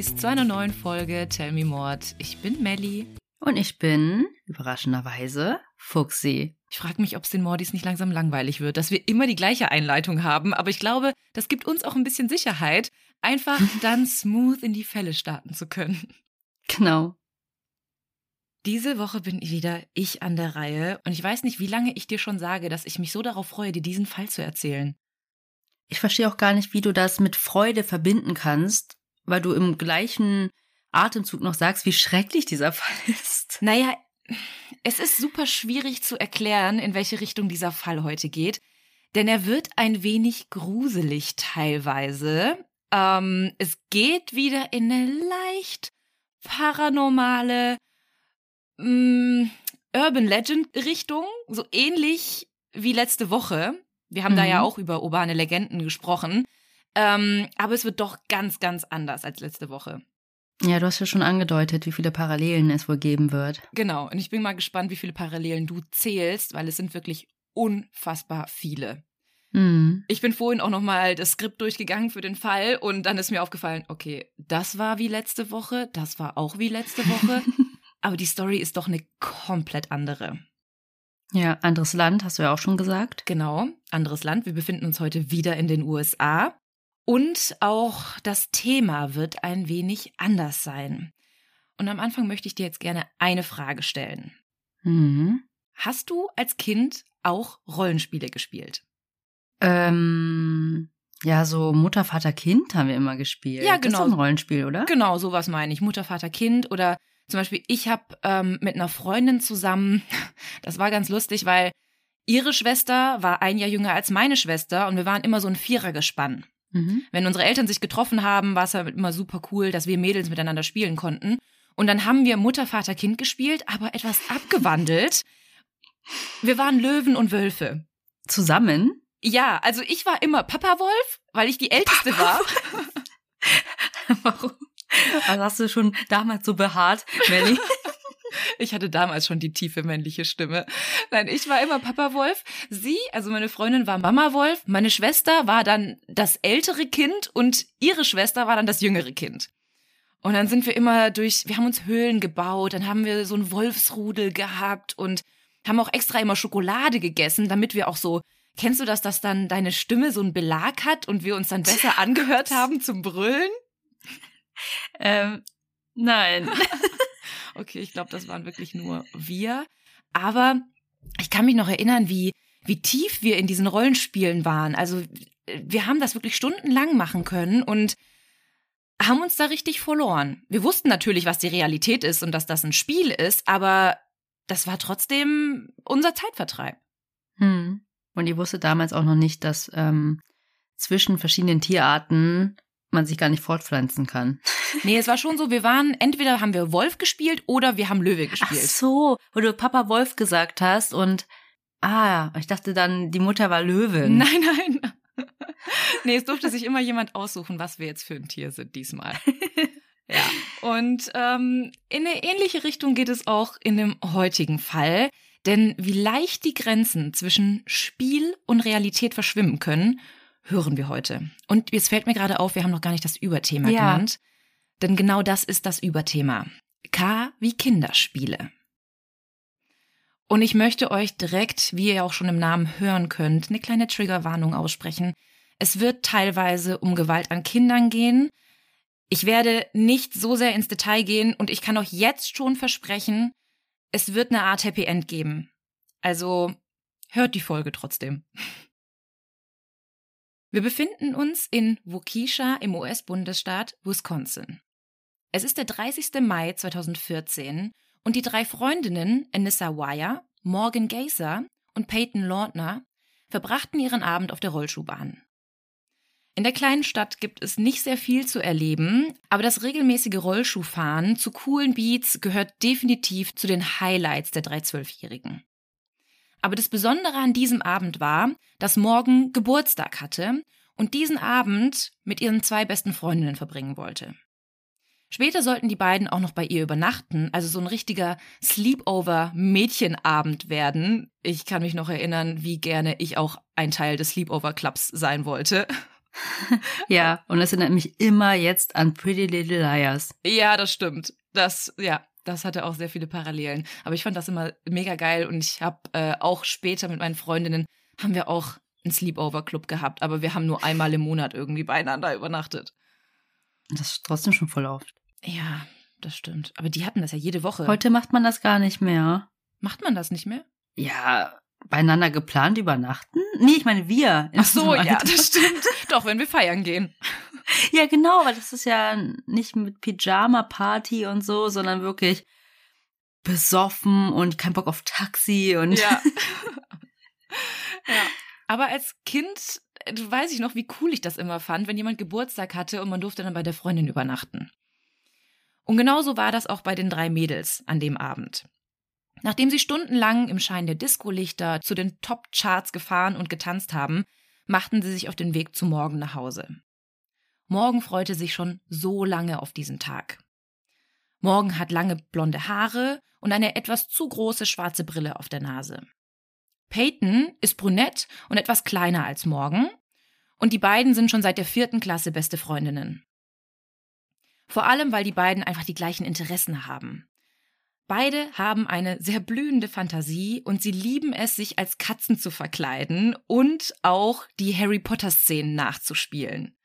Mordis, zu einer neuen Folge Tell Me Mord. Ich bin Melli. Und ich bin, überraschenderweise, Fuxi. Ich frage mich, ob es den Mordis nicht langsam langweilig wird, dass wir immer die gleiche Einleitung haben, aber ich glaube, das gibt uns auch ein bisschen Sicherheit, einfach dann smooth in die Fälle starten zu können. Genau. Diese Woche bin wieder ich an der Reihe und ich weiß nicht, wie lange ich dir schon sage, dass ich mich so darauf freue, dir diesen Fall zu erzählen. Ich verstehe auch gar nicht, wie du das mit Freude verbinden kannst, weil du im gleichen Atemzug noch sagst, wie schrecklich dieser Fall ist. Naja, es ist super schwierig zu erklären, in welche Richtung dieser Fall heute geht, denn er wird ein wenig gruselig teilweise. Ähm, es geht wieder in eine leicht paranormale mh, mm, Urban Legend Richtung, so ähnlich wie letzte Woche. Wir haben mhm. da ja mhm. auch über urbane Legenden gesprochen. Ähm, aber es wird doch ganz, ganz anders als letzte Woche. Ja, du hast ja schon angedeutet, wie viele Parallelen es wohl geben wird. Genau, und ich bin mal gespannt, wie viele Parallelen du zählst, weil es sind wirklich unfassbar viele. Mhm. Ich bin vorhin auch nochmal das Skript durchgegangen für den Fall und dann ist mir aufgefallen, okay, das war wie letzte Woche, das war auch wie letzte Woche, aber die Story ist doch eine komplett andere. Ja, anderes Land, hast du ja auch schon gesagt. Genau, anderes Land. Wir befinden uns heute wieder in den USA. Und auch das Thema wird ein wenig anders sein. Und am Anfang möchte ich dir jetzt gerne eine Frage stellen. Mhm. Hast du als Kind auch Rollenspiele gespielt? Ähm, ja, so Mutter, Vater, Kind haben wir immer gespielt. Ja, genau. Das ist genau. ein Rollenspiel, oder? Genau, sowas meine ich. Mutter, Vater, Kind oder zum Beispiel, ich habe ähm, mit einer Freundin zusammen, das war ganz lustig, weil ihre Schwester war ein Jahr jünger als meine Schwester und wir waren immer so ein Vierergespann. Mhm. Wenn unsere Eltern sich getroffen haben, war es halt immer super cool, dass wir Mädels miteinander spielen konnten. Und dann haben wir Mutter, Vater, Kind gespielt, aber etwas abgewandelt. Wir waren Löwen und Wölfe. Zusammen? Ja, also ich war immer Papa Wolf, weil ich die Älteste Papa war. Warum? Also hast du schon damals so behaart, Melly? Ich hatte damals schon die tiefe männliche Stimme. Nein, ich war immer Papa Wolf. Sie, also meine Freundin war Mama Wolf. Meine Schwester war dann das ältere Kind und ihre Schwester war dann das jüngere Kind. Und dann sind wir immer durch, wir haben uns Höhlen gebaut, dann haben wir so ein Wolfsrudel gehabt und haben auch extra immer Schokolade gegessen, damit wir auch so, kennst du das, dass dann deine Stimme so einen Belag hat und wir uns dann besser angehört haben zum Brüllen? Ähm, nein. okay, ich glaube, das waren wirklich nur wir. Aber ich kann mich noch erinnern, wie, wie tief wir in diesen Rollenspielen waren. Also wir haben das wirklich stundenlang machen können und haben uns da richtig verloren. Wir wussten natürlich, was die Realität ist und dass das ein Spiel ist, aber das war trotzdem unser Zeitvertreib. Hm. Und ihr wusstet damals auch noch nicht, dass ähm, zwischen verschiedenen Tierarten man sich gar nicht fortpflanzen kann. Nee, es war schon so, wir waren, entweder haben wir Wolf gespielt oder wir haben Löwe gespielt. Ach so, wo du Papa Wolf gesagt hast und ah, ich dachte dann, die Mutter war Löwin. Nein, nein. Nee, es durfte sich immer jemand aussuchen, was wir jetzt für ein Tier sind diesmal. Ja. Und ähm, in eine ähnliche Richtung geht es auch in dem heutigen Fall. Denn wie leicht die Grenzen zwischen Spiel und Realität verschwimmen können, hören wir heute. Und jetzt fällt mir gerade auf, wir haben noch gar nicht das Überthema ja. genannt. Denn genau das ist das Überthema. K wie Kinderspiele. Und ich möchte euch direkt, wie ihr auch schon im Namen hören könnt, eine kleine Triggerwarnung aussprechen. Es wird teilweise um Gewalt an Kindern gehen. Ich werde nicht so sehr ins Detail gehen und ich kann euch jetzt schon versprechen, es wird eine Art Happy End geben. Also hört die Folge trotzdem. Wir befinden uns in Waukesha im US-Bundesstaat Wisconsin. Es ist der 30. Mai 2014 und die drei Freundinnen Anissa Wire, Morgan Gazer und Peyton Lautner verbrachten ihren Abend auf der Rollschuhbahn. In der kleinen Stadt gibt es nicht sehr viel zu erleben, aber das regelmäßige Rollschuhfahren zu coolen Beats gehört definitiv zu den Highlights der drei Zwölfjährigen. Aber das Besondere an diesem Abend war, dass Morgan Geburtstag hatte und diesen Abend mit ihren zwei besten Freundinnen verbringen wollte. Später sollten die beiden auch noch bei ihr übernachten, also so ein richtiger Sleepover-Mädchenabend werden. Ich kann mich noch erinnern, wie gerne ich auch ein Teil des Sleepover-Clubs sein wollte. ja, und das erinnert mich immer jetzt an Pretty Little Liars. Ja, das stimmt. Das, ja, das hatte auch sehr viele Parallelen. Aber ich fand das immer mega geil und ich habe äh, auch später mit meinen Freundinnen haben wir auch einen Sleepover-Club gehabt, aber wir haben nur einmal im Monat irgendwie beieinander übernachtet. Das ist trotzdem schon voll oft. Ja, das stimmt. Aber die hatten das ja jede Woche. Heute macht man das gar nicht mehr. Macht man das nicht mehr? Ja, beieinander geplant übernachten? Nee, ich meine wir. Ach so, ja, das stimmt. Doch, wenn wir feiern gehen. Ja, genau, weil das ist ja nicht mit Pyjama-Party und so, sondern wirklich besoffen und kein Bock auf Taxi und. Ja. ja. Aber als Kind äh, weiß ich noch, wie cool ich das immer fand, wenn jemand Geburtstag hatte und man durfte dann bei der Freundin übernachten. Und genauso war das auch bei den drei Mädels an dem Abend. Nachdem sie stundenlang im Schein der Discolichter zu den Top-Charts gefahren und getanzt haben, machten sie sich auf den Weg zu Morgen nach Hause. Morgen freute sich schon so lange auf diesen Tag. Morgen hat lange blonde Haare und eine etwas zu große schwarze Brille auf der Nase. Peyton ist brünett und etwas kleiner als Morgen, und die beiden sind schon seit der vierten Klasse beste Freundinnen. Vor allem, weil die beiden einfach die gleichen Interessen haben. Beide haben eine sehr blühende Fantasie und sie lieben es, sich als Katzen zu verkleiden und auch die Harry Potter-Szenen nachzuspielen.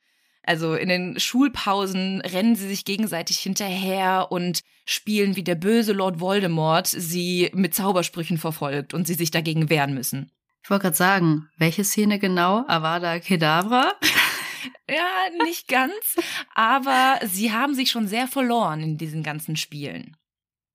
Also in den Schulpausen rennen sie sich gegenseitig hinterher und spielen, wie der böse Lord Voldemort sie mit Zaubersprüchen verfolgt und sie sich dagegen wehren müssen. Ich wollte gerade sagen, welche Szene genau? Avada Kedavra? ja, nicht ganz, aber sie haben sich schon sehr verloren in diesen ganzen Spielen.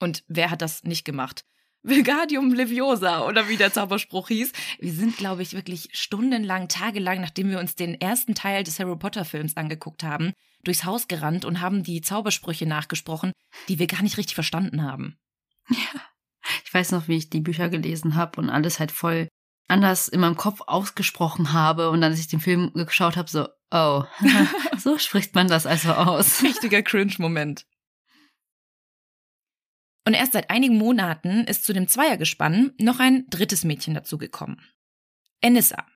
Und wer hat das nicht gemacht? Vilgadium Leviosa oder wie der Zauberspruch hieß. Wir sind, glaube ich, wirklich stundenlang, tagelang, nachdem wir uns den ersten Teil des Harry Potter Films angeguckt haben, durchs Haus gerannt und haben die Zaubersprüche nachgesprochen, die wir gar nicht richtig verstanden haben. Ja. Ich weiß noch, wie ich die Bücher gelesen habe und alles halt voll anders in meinem Kopf ausgesprochen habe und dann, als ich den Film geschaut habe, so, oh, so spricht man das also aus. Richtiger Cringe-Moment. Und erst seit einigen Monaten ist zu dem Zweiergespann noch ein drittes Mädchen dazugekommen. Enissa.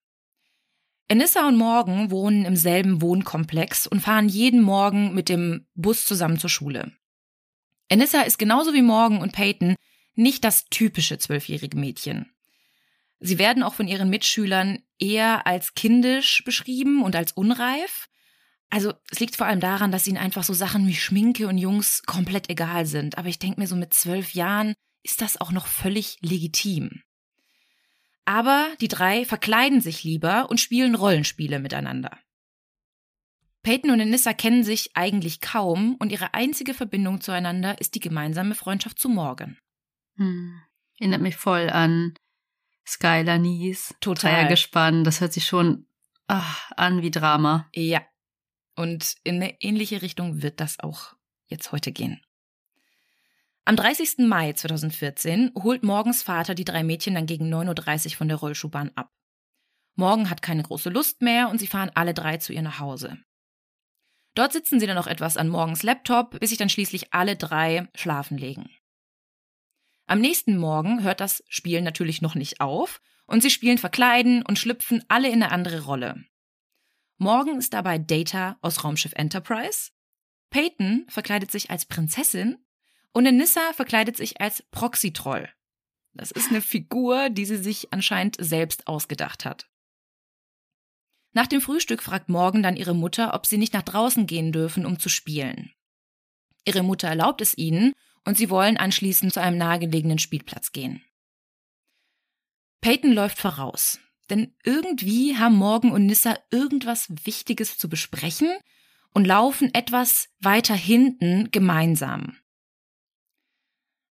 Enissa und Morgan wohnen im selben Wohnkomplex und fahren jeden Morgen mit dem Bus zusammen zur Schule. Enissa ist genauso wie Morgan und Peyton nicht das typische zwölfjährige Mädchen. Sie werden auch von ihren Mitschülern eher als kindisch beschrieben und als unreif. Also es liegt vor allem daran, dass ihnen einfach so Sachen wie Schminke und Jungs komplett egal sind. Aber ich denke mir so mit zwölf Jahren ist das auch noch völlig legitim. Aber die drei verkleiden sich lieber und spielen Rollenspiele miteinander. Peyton und Anissa kennen sich eigentlich kaum und ihre einzige Verbindung zueinander ist die gemeinsame Freundschaft zu Morgan. Hm. Erinnert mich voll an Skylar Nies. Total. gespannt. Das hört sich schon ach, an wie Drama. Ja, und in eine ähnliche Richtung wird das auch jetzt heute gehen. Am 30. Mai 2014 holt Morgens Vater die drei Mädchen dann gegen 9.30 Uhr von der Rollschuhbahn ab. Morgen hat keine große Lust mehr und sie fahren alle drei zu ihr nach Hause. Dort sitzen sie dann noch etwas an Morgens Laptop, bis sich dann schließlich alle drei schlafen legen. Am nächsten Morgen hört das Spielen natürlich noch nicht auf und sie spielen Verkleiden und schlüpfen alle in eine andere Rolle. Morgan ist dabei Data aus Raumschiff Enterprise. Peyton verkleidet sich als Prinzessin und Anissa verkleidet sich als Proxy-Troll. Das ist eine Figur, die sie sich anscheinend selbst ausgedacht hat. Nach dem Frühstück fragt Morgan dann ihre Mutter, ob sie nicht nach draußen gehen dürfen, um zu spielen. Ihre Mutter erlaubt es ihnen und sie wollen anschließend zu einem nahegelegenen Spielplatz gehen. Peyton läuft voraus. Denn irgendwie haben Morgan und Nissa irgendwas Wichtiges zu besprechen und laufen etwas weiter hinten gemeinsam.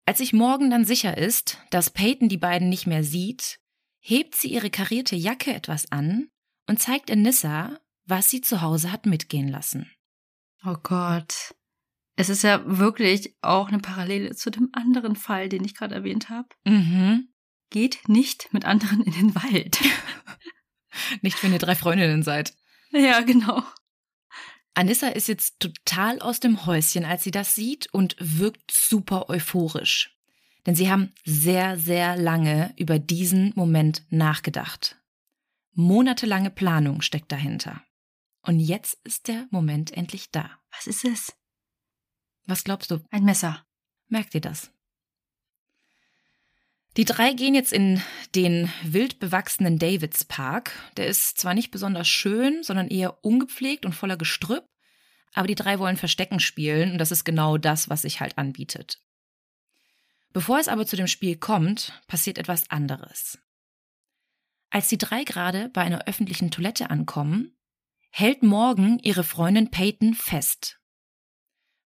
Als sich Morgan dann sicher ist, dass Peyton die beiden nicht mehr sieht, hebt sie ihre karierte Jacke etwas an und zeigt Anissa, was sie zu Hause hat mitgehen lassen. Oh Gott. Es ist ja wirklich auch eine Parallele zu dem anderen Fall, den ich gerade erwähnt habe. Mhm. Geht nicht mit anderen in den Wald. nicht, wenn ihr drei Freundinnen seid. Ja, genau. Anissa ist jetzt total aus dem Häuschen, als sie das sieht und wirkt super euphorisch. Denn sie haben sehr, sehr lange über diesen Moment nachgedacht. Monatelange Planung steckt dahinter. Und jetzt ist der Moment endlich da. Was ist es? Was glaubst du? Ein Messer. Merkt ihr das? Die drei gehen jetzt in den wild bewachsenen Davids Park. Der ist zwar nicht besonders schön, sondern eher ungepflegt und voller Gestrüpp, aber die drei wollen Verstecken spielen und das ist genau das, was sich halt anbietet. Bevor es aber zu dem Spiel kommt, passiert etwas anderes. Als die drei gerade bei einer öffentlichen Toilette ankommen, hält Morgan ihre Freundin Peyton fest.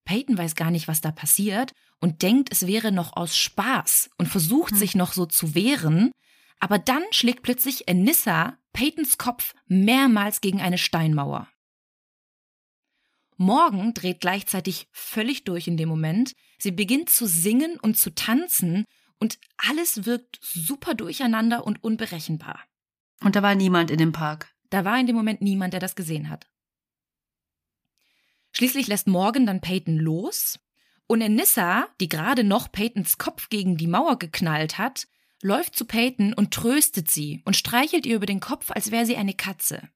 Peyton weiß gar nicht, was da passiert und denkt, es wäre noch aus Spaß und versucht hm. sich noch so zu wehren, aber dann schlägt plötzlich Enissa Peytons Kopf mehrmals gegen eine Steinmauer. Morgan dreht gleichzeitig völlig durch in dem Moment. Sie beginnt zu singen und zu tanzen und alles wirkt super durcheinander und unberechenbar. Und da war niemand in dem Park. Da war in dem Moment niemand, der das gesehen hat. Schließlich lässt Morgan dann Peyton los und Enissa, die gerade noch Peytons Kopf gegen die Mauer geknallt hat, läuft zu Peyton und tröstet sie und streichelt ihr über den Kopf, als wäre sie eine Katze.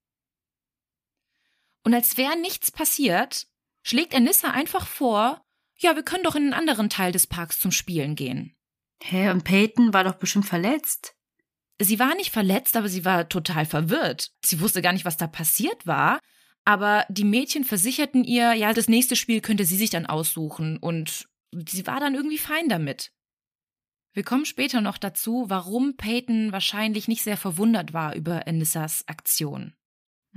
Und als wäre nichts passiert, schlägt Enissa einfach vor, ja, wir können doch in einen anderen Teil des Parks zum Spielen gehen. Hä, und Peyton war doch bestimmt verletzt. Sie war nicht verletzt, aber sie war total verwirrt. Sie wusste gar nicht, was da passiert war aber die Mädchen versicherten ihr, ja, das nächste Spiel könnte sie sich dann aussuchen und sie war dann irgendwie fein damit. Wir kommen später noch dazu, warum Peyton wahrscheinlich nicht sehr verwundert war über Anissas Aktion.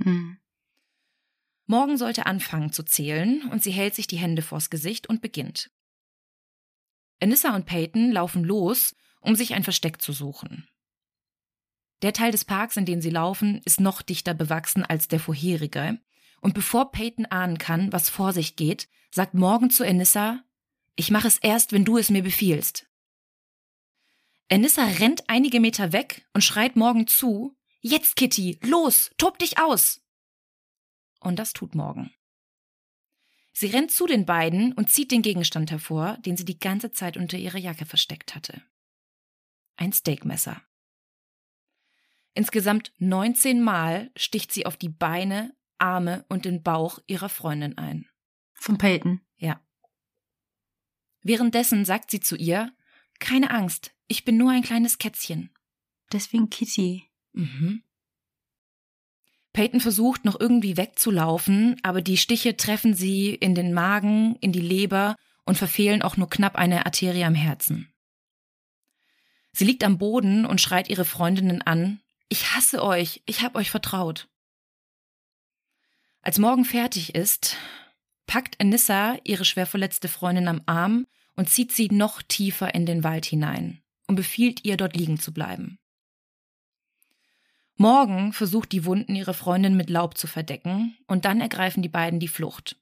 Hm. Morgen sollte anfangen zu zählen und sie hält sich die Hände vors Gesicht und beginnt. Anissa und Peyton laufen los, um sich ein Versteck zu suchen. Der Teil des Parks, in den sie laufen, ist noch dichter bewachsen als der vorherige, und bevor Peyton ahnen kann, was vor sich geht, sagt Morgan zu Enissa, ich mache es erst, wenn du es mir befiehlst. Enissa rennt einige Meter weg und schreit Morgan zu, Jetzt, Kitty, los, tob dich aus! Und das tut Morgan. Sie rennt zu den beiden und zieht den Gegenstand hervor, den sie die ganze Zeit unter ihrer Jacke versteckt hatte. Ein Steakmesser. Insgesamt 19 Mal sticht sie auf die Beine, Arme und den Bauch ihrer Freundin ein. Von Peyton? Ja. Währenddessen sagt sie zu ihr, keine Angst, ich bin nur ein kleines Kätzchen. Deswegen Kitty. Mhm. Peyton versucht noch irgendwie wegzulaufen, aber die Stiche treffen sie in den Magen, in die Leber und verfehlen auch nur knapp eine Arterie am Herzen. Sie liegt am Boden und schreit ihre Freundinnen an, ich hasse euch, ich hab euch vertraut. Als Morgen fertig ist, packt Anissa ihre schwer verletzte Freundin am Arm und zieht sie noch tiefer in den Wald hinein und befiehlt ihr, dort liegen zu bleiben. Morgen versucht die Wunden ihrer Freundin mit Laub zu verdecken und dann ergreifen die beiden die Flucht.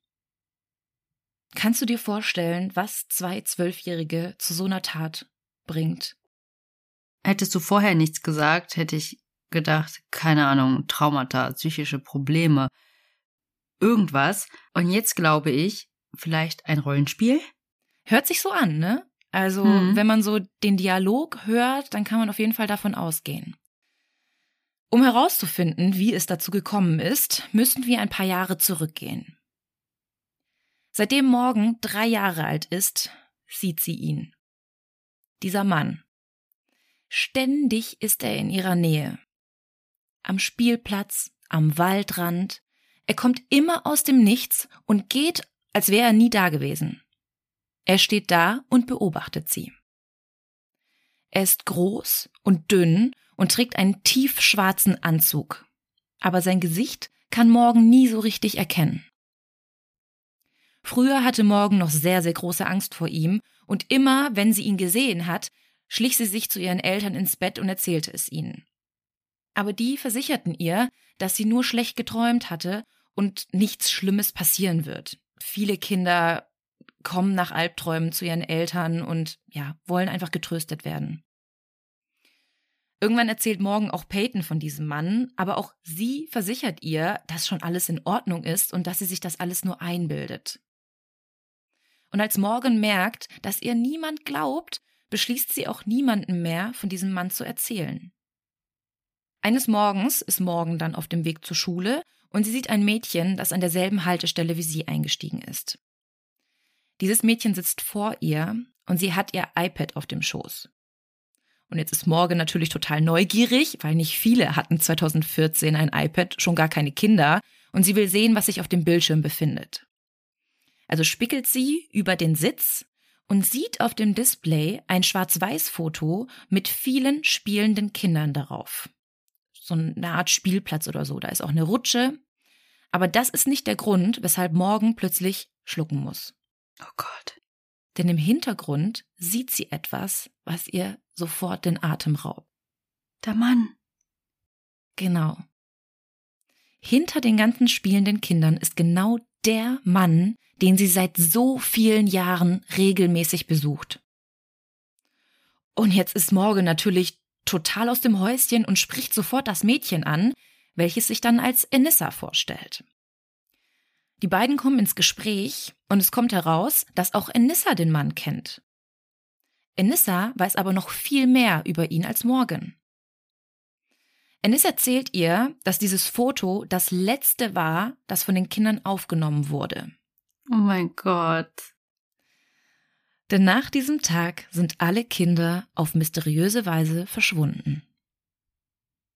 Kannst du dir vorstellen, was zwei Zwölfjährige zu so einer Tat bringt? Hättest du vorher nichts gesagt, hätte ich gedacht, keine Ahnung, Traumata, psychische Probleme, irgendwas. Und jetzt glaube ich, vielleicht ein Rollenspiel? Hört sich so an, ne? Also, mhm. wenn man so den Dialog hört, dann kann man auf jeden Fall davon ausgehen. Um herauszufinden, wie es dazu gekommen ist, müssen wir ein paar Jahre zurückgehen. Seitdem Morgan drei Jahre alt ist, sieht sie ihn. Dieser Mann. Ständig ist er in ihrer Nähe. Am Spielplatz, am Waldrand, er kommt immer aus dem Nichts und geht, als wäre er nie da gewesen. Er steht da und beobachtet sie. Er ist groß und dünn und trägt einen tiefschwarzen Anzug. Aber sein Gesicht kann Morgan nie so richtig erkennen. Früher hatte Morgan noch sehr, sehr große Angst vor ihm, und immer, wenn sie ihn gesehen hat, schlich sie sich zu ihren Eltern ins Bett und erzählte es ihnen. Aber die versicherten ihr, dass sie nur schlecht geträumt hatte und nichts Schlimmes passieren wird. Viele Kinder kommen nach Albträumen zu ihren Eltern und ja, wollen einfach getröstet werden. Irgendwann erzählt Morgan auch Peyton von diesem Mann, aber auch sie versichert ihr, dass schon alles in Ordnung ist und dass sie sich das alles nur einbildet. Und als Morgan merkt, dass ihr niemand glaubt, beschließt sie auch niemandem mehr von diesem Mann zu erzählen. Eines Morgens ist Morgan dann auf dem Weg zur Schule und sie sieht ein Mädchen, das an derselben Haltestelle wie sie eingestiegen ist. Dieses Mädchen sitzt vor ihr und sie hat ihr iPad auf dem Schoß. Und jetzt ist Morgan natürlich total neugierig, weil nicht viele hatten 2014 ein iPad, schon gar keine Kinder, und sie will sehen, was sich auf dem Bildschirm befindet. Also spickelt sie über den Sitz und sieht auf dem Display ein Schwarz-Weiß-Foto mit vielen spielenden Kindern darauf. So eine Art Spielplatz oder so. Da ist auch eine Rutsche. Aber das ist nicht der Grund, weshalb Morgan plötzlich schlucken muss. Oh Gott. Denn im Hintergrund sieht sie etwas, was ihr sofort den Atem raubt. Der Mann. Genau. Hinter den ganzen spielenden Kindern ist genau der Mann, den sie seit so vielen Jahren regelmäßig besucht. Und jetzt ist Morgan natürlich total aus dem Häuschen und spricht sofort das Mädchen an, welches sich dann als Enissa vorstellt. Die beiden kommen ins Gespräch und es kommt heraus, dass auch Enissa den Mann kennt. Enissa weiß aber noch viel mehr über ihn als Morgan. Ennis erzählt ihr, dass dieses Foto das letzte war, das von den Kindern aufgenommen wurde. Oh mein Gott. Denn nach diesem Tag sind alle Kinder auf mysteriöse Weise verschwunden.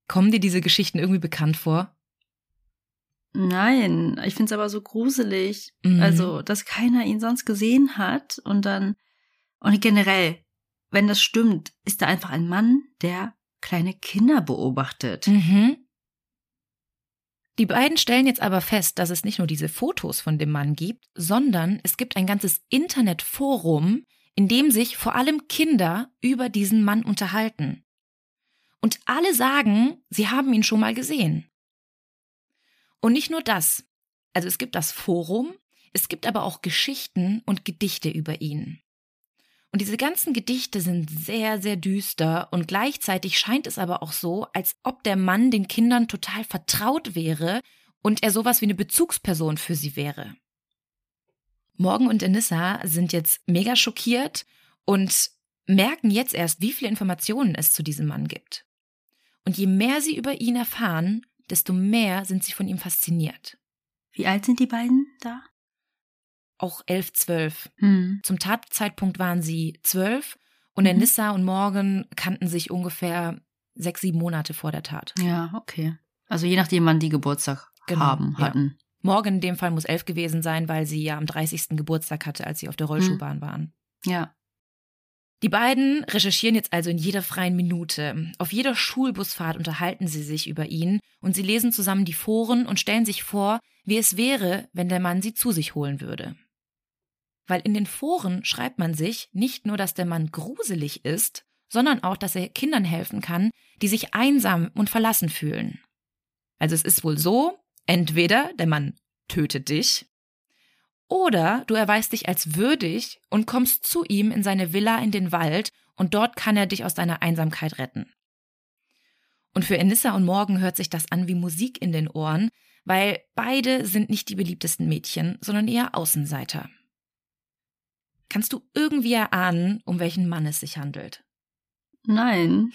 Kommen dir diese Geschichten irgendwie bekannt vor? Nein, ich finde es aber so gruselig. Mhm. Also, dass keiner ihn sonst gesehen hat und dann. Und generell, wenn das stimmt, ist da einfach ein Mann, der kleine Kinder beobachtet. Mhm. Die beiden stellen jetzt aber fest, dass es nicht nur diese Fotos von dem Mann gibt, sondern es gibt ein ganzes Internetforum, in dem sich vor allem Kinder über diesen Mann unterhalten. Und alle sagen, sie haben ihn schon mal gesehen. Und nicht nur das. Also es gibt das Forum, es gibt aber auch Geschichten und Gedichte über ihn. Und diese ganzen Gedichte sind sehr, sehr düster und gleichzeitig scheint es aber auch so, als ob der Mann den Kindern total vertraut wäre und er sowas wie eine Bezugsperson für sie wäre. Morgan und Enissa sind jetzt mega schockiert und merken jetzt erst, wie viele Informationen es zu diesem Mann gibt. Und je mehr sie über ihn erfahren, desto mehr sind sie von ihm fasziniert. Wie alt sind die beiden da? Auch elf, zwölf. Hm. Zum Tatzeitpunkt waren sie zwölf und Mhm. Enissa und Morgan kannten sich ungefähr sechs, sieben Monate vor der Tat. Ja, okay. Also je nachdem, wann die Geburtstag Genau, haben, ja. hatten. Morgan in dem Fall muss elf gewesen sein, weil sie ja am 30. Geburtstag hatte, als sie auf der Rollschuhbahn waren. Ja. Die beiden recherchieren jetzt also in jeder freien Minute. Auf jeder Schulbusfahrt unterhalten sie sich über ihn und sie lesen zusammen die Foren und stellen sich vor, wie es wäre, wenn der Mann sie zu sich holen würde. Weil in den Foren schreibt man sich nicht nur, dass der Mann gruselig ist, sondern auch, dass er Kindern helfen kann, die sich einsam und verlassen fühlen. Also es ist wohl so, entweder der Mann tötet dich, oder du erweist dich als würdig und kommst zu ihm in seine Villa in den Wald und dort kann er dich aus deiner Einsamkeit retten. Und für Enissa und Morgan hört sich das an wie Musik in den Ohren, weil beide sind nicht die beliebtesten Mädchen, sondern eher Außenseiter. Kannst du irgendwie erahnen, um welchen Mann es sich handelt? Nein.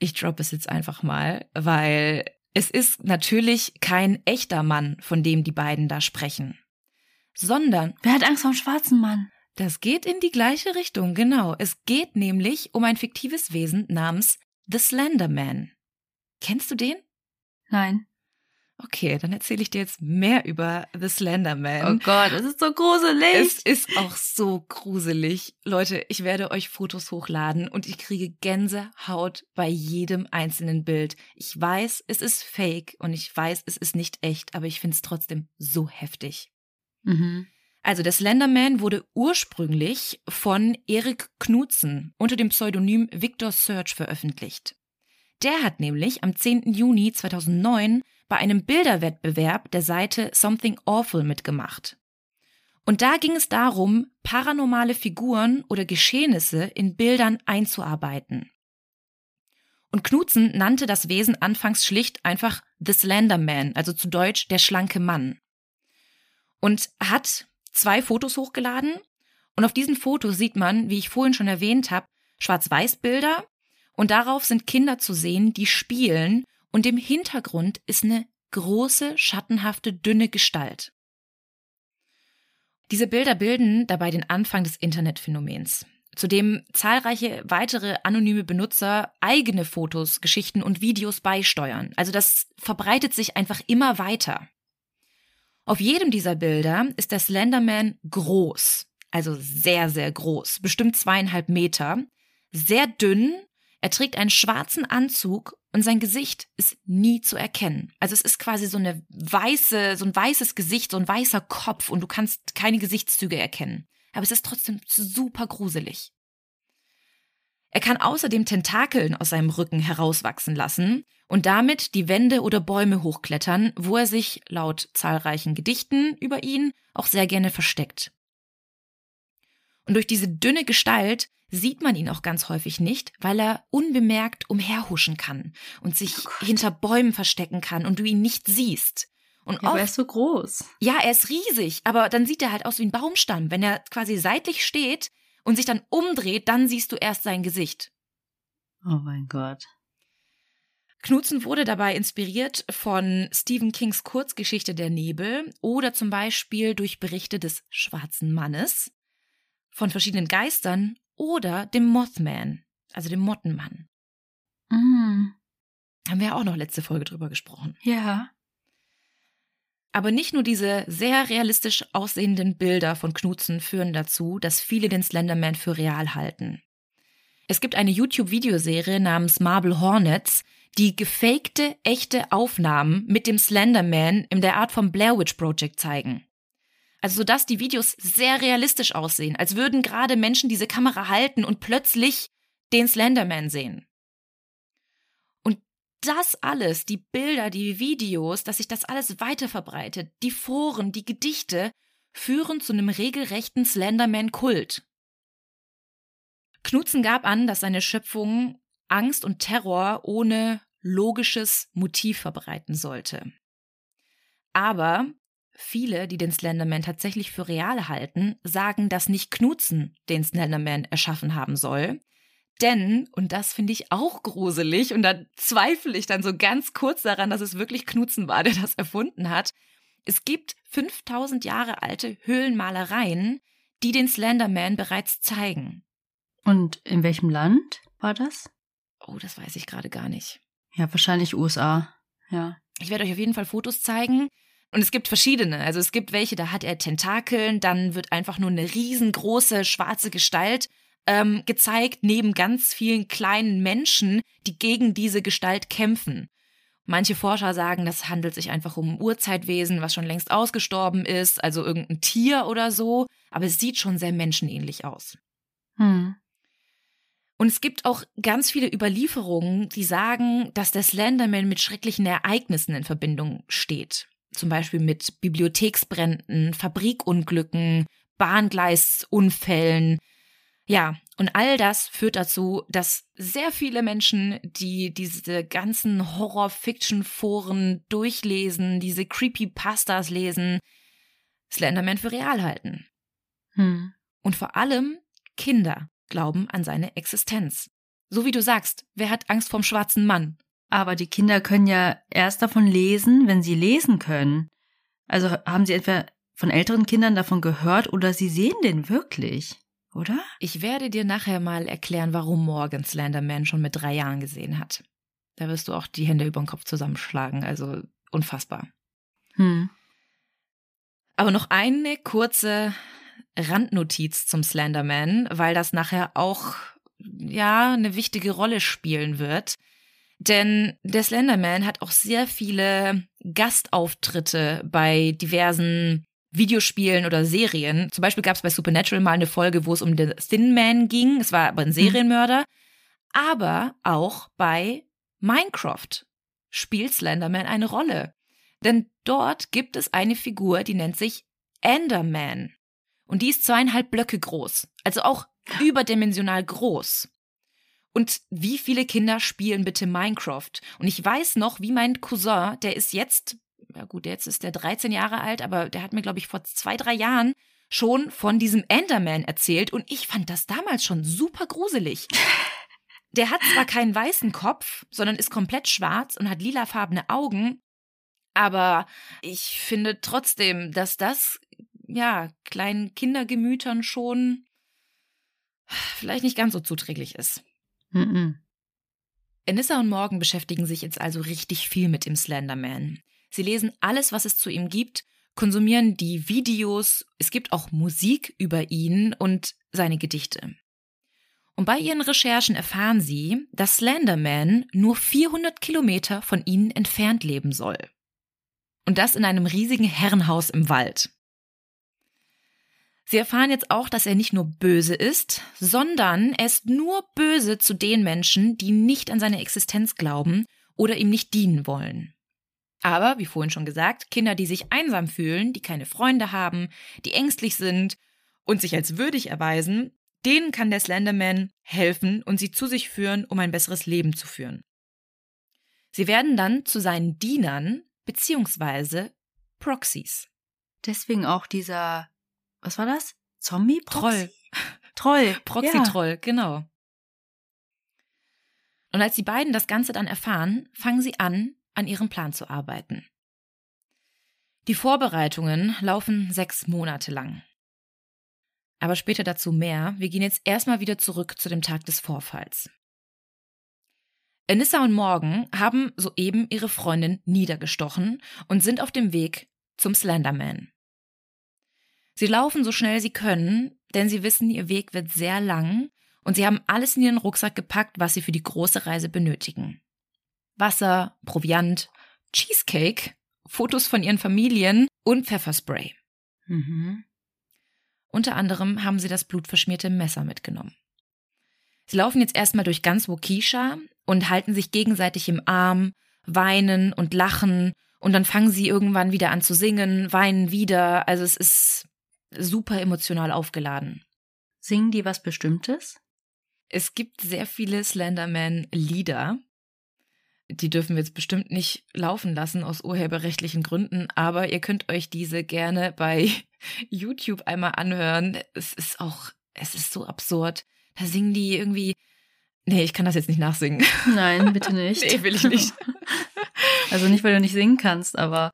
Ich droppe es jetzt einfach mal, weil es ist natürlich kein echter Mann, von dem die beiden da sprechen, sondern Wer hat Angst vor dem schwarzen Mann? das geht in die gleiche Richtung, genau. Es geht nämlich um ein fiktives Wesen namens The Slender Man. Kennst du den? Nein. Okay, dann erzähle ich dir jetzt mehr über The Slender Oh Man. Gott, das ist so gruselig. Es ist auch so gruselig. Leute, ich werde euch Fotos hochladen und ich kriege Gänsehaut bei jedem einzelnen Bild. Ich weiß, es ist fake und ich weiß, es ist nicht echt, aber ich finde es trotzdem so heftig. mhm. Also der Slenderman wurde ursprünglich von Erik Knutzen unter dem Pseudonym Victor Search veröffentlicht. Der hat nämlich am 10. Juni 2009 bei einem Bilderwettbewerb der Seite Something Awful mitgemacht. Und da ging es darum, paranormale Figuren oder Geschehnisse in Bildern einzuarbeiten. Und Knutzen nannte das Wesen anfangs schlicht einfach The Slender Man, also zu Deutsch der schlanke Mann. Und hat zwei Fotos hochgeladen. Und auf diesen Fotos sieht man, wie ich vorhin schon erwähnt habe, Schwarz-Weiß-Bilder. Und darauf sind Kinder zu sehen, die spielen. Und im Hintergrund ist eine große, schattenhafte, dünne Gestalt. Diese Bilder bilden dabei den Anfang des Internetphänomens, zu dem zahlreiche weitere anonyme Benutzer eigene Fotos, Geschichten und Videos beisteuern. Also das verbreitet sich einfach immer weiter. Auf jedem dieser Bilder ist der Slenderman groß, also sehr, sehr groß, bestimmt zweieinhalb Meter, sehr dünn, er trägt einen schwarzen Anzug und sein Gesicht ist nie zu erkennen. Also es ist quasi so eine weiße, so ein weißes Gesicht, so ein weißer Kopf und du kannst keine Gesichtszüge erkennen. Aber es ist trotzdem super gruselig. Er kann außerdem Tentakeln aus seinem Rücken herauswachsen lassen und damit die Wände oder Bäume hochklettern, wo er sich laut zahlreichen Gedichten über ihn auch sehr gerne versteckt. Und durch diese dünne Gestalt sieht man ihn auch ganz häufig nicht, weil er unbemerkt umherhuschen kann und sich oh hinter Bäumen verstecken kann und du ihn nicht siehst. Und ja, oft, aber er ist so groß. Ja, er ist riesig, aber dann sieht er halt aus wie ein Baumstamm. Wenn er quasi seitlich steht und sich dann umdreht, dann siehst du erst sein Gesicht. Oh mein Gott. Knutzen wurde dabei inspiriert von Stephen Kings Kurzgeschichte Der Nebel oder zum Beispiel durch Berichte des Schwarzen Mannes, von verschiedenen Geistern oder dem Mothman, also dem Mottenmann. Mm. Haben wir ja auch noch letzte Folge drüber gesprochen. Ja. Aber nicht nur diese sehr realistisch aussehenden Bilder von Knutzen führen dazu, dass viele den Slenderman für real halten. Es gibt eine YouTube-Videoserie namens Marble Hornets, die gefakte, echte Aufnahmen mit dem Slenderman in der Art vom Blair Witch Project zeigen. Also sodass die Videos sehr realistisch aussehen, als würden gerade Menschen diese Kamera halten und plötzlich den Slenderman sehen. Und das alles, die Bilder, die Videos, dass sich das alles weiter verbreitet, die Foren, die Gedichte, führen zu einem regelrechten Slenderman-Kult. Knutzen gab an, dass seine Schöpfung Angst und Terror ohne logisches Motiv verbreiten sollte. Aber Viele, die den Slenderman tatsächlich für real halten, sagen, dass nicht Knutzen den Slenderman erschaffen haben soll. Denn, und das finde ich auch gruselig, und da zweifle ich dann so ganz kurz daran, dass es wirklich Knutzen war, der das erfunden hat. Es gibt 5000 Jahre alte Höhlenmalereien, die den Slenderman bereits zeigen. Und in welchem Land war das? Oh, das weiß ich gerade gar nicht. Ja, wahrscheinlich USA. Ja. Ich werde euch auf jeden Fall Fotos zeigen. Und es gibt verschiedene. Also es gibt welche, da hat er Tentakeln, dann wird einfach nur eine riesengroße schwarze Gestalt ähm, gezeigt, neben ganz vielen kleinen Menschen, die gegen diese Gestalt kämpfen. Manche Forscher sagen, das handelt sich einfach um ein Urzeitwesen, was schon längst ausgestorben ist, also irgendein Tier oder so, aber es sieht schon sehr menschenähnlich aus. Hm. Und es gibt auch ganz viele Überlieferungen, die sagen, dass der Slenderman mit schrecklichen Ereignissen in Verbindung steht zum Beispiel mit Bibliotheksbränden, Fabrikunglücken, Bahngleisunfällen. Ja, und all das führt dazu, dass sehr viele Menschen, die diese ganzen Horror-Fiction-Foren durchlesen, diese Creepypastas lesen, Slenderman für real halten. Hm. Und vor allem Kinder glauben an seine Existenz. So wie du sagst, wer hat Angst vorm schwarzen Mann? Aber die Kinder können ja erst davon lesen, wenn sie lesen können. Also haben sie etwa von älteren Kindern davon gehört oder sie sehen den wirklich, oder? Ich werde dir nachher mal erklären, warum Morgan Slenderman schon mit drei Jahren gesehen hat. Da wirst du auch die Hände über den Kopf zusammenschlagen, also unfassbar. Hm. Aber noch eine kurze Randnotiz zum Slenderman, weil das nachher auch ja eine wichtige Rolle spielen wird. Denn der Slenderman hat auch sehr viele Gastauftritte bei diversen Videospielen oder Serien. Zum Beispiel gab es bei Supernatural mal eine Folge, wo es um den Thin Man ging. Es war aber ein mhm. Serienmörder. Mhm. Aber auch bei Minecraft spielt Slenderman eine Rolle. Denn dort gibt es eine Figur, die nennt sich Enderman. Und die ist zweieinhalb Blöcke groß. Also auch überdimensional groß. Und wie viele Kinder spielen bitte Minecraft? Und ich weiß noch, wie mein Cousin, der ist jetzt, ja gut, jetzt ist der 13 Jahre alt, aber der hat mir, glaube ich, vor zwei, drei Jahren schon von diesem Enderman erzählt und ich fand das damals schon super gruselig. Der hat zwar keinen weißen Kopf, sondern ist komplett schwarz und hat lilafarbene Augen, Aber ich finde trotzdem, dass das, ja, kleinen Kindergemütern schon vielleicht nicht ganz so zuträglich ist. Mm. Enissa und Morgan beschäftigen sich jetzt also richtig viel mit dem Slenderman. Sie lesen alles, was es zu ihm gibt, konsumieren die Videos, es gibt auch Musik über ihn und seine Gedichte. Und bei ihren Recherchen erfahren sie, dass Slenderman nur 400 Kilometer von ihnen entfernt leben soll. Und das in einem riesigen Herrenhaus im Wald. Sie erfahren jetzt auch, dass er nicht nur böse ist, sondern er ist nur böse zu den Menschen, die nicht an seine Existenz glauben oder ihm nicht dienen wollen. Aber, wie vorhin schon gesagt, Kinder, die sich einsam fühlen, die keine Freunde haben, die ängstlich sind und sich als würdig erweisen, denen kann der Slenderman helfen und sie zu sich führen, um ein besseres Leben zu führen. Sie werden dann zu seinen Dienern beziehungsweise Proxies. Deswegen auch dieser, was war das? Zombie? Troll. Troll. Proxy-Troll, ja. genau. Und als die beiden das Ganze dann erfahren, fangen sie an, an ihrem Plan zu arbeiten. Die Vorbereitungen laufen sechs Monate lang. Aber später dazu mehr. Wir gehen jetzt erstmal wieder zurück zu dem Tag des Vorfalls. Anissa und Morgan haben soeben ihre Freundin niedergestochen und sind auf dem Weg zum Slenderman. Sie laufen so schnell sie können, denn sie wissen, ihr Weg wird sehr lang und sie haben alles in ihren Rucksack gepackt, was sie für die große Reise benötigen. Wasser, Proviant, Cheesecake, Fotos von ihren Familien und Pfefferspray. Mhm. Unter anderem haben sie das blutverschmierte Messer mitgenommen. Sie laufen jetzt erstmal durch ganz Wokisha und halten sich gegenseitig im Arm, weinen und lachen und dann fangen sie irgendwann wieder an zu singen, weinen wieder. Also es ist super emotional aufgeladen. Singen die was Bestimmtes? Es gibt sehr viele Slenderman-Lieder. Die dürfen wir jetzt bestimmt nicht laufen lassen aus urheberrechtlichen Gründen, aber ihr könnt euch diese gerne bei YouTube einmal anhören. Es ist auch, es ist so absurd. Da singen die irgendwie. Nee, ich kann das jetzt nicht nachsingen. Nein, bitte nicht. nee, will ich nicht. Also nicht, weil du nicht singen kannst, aber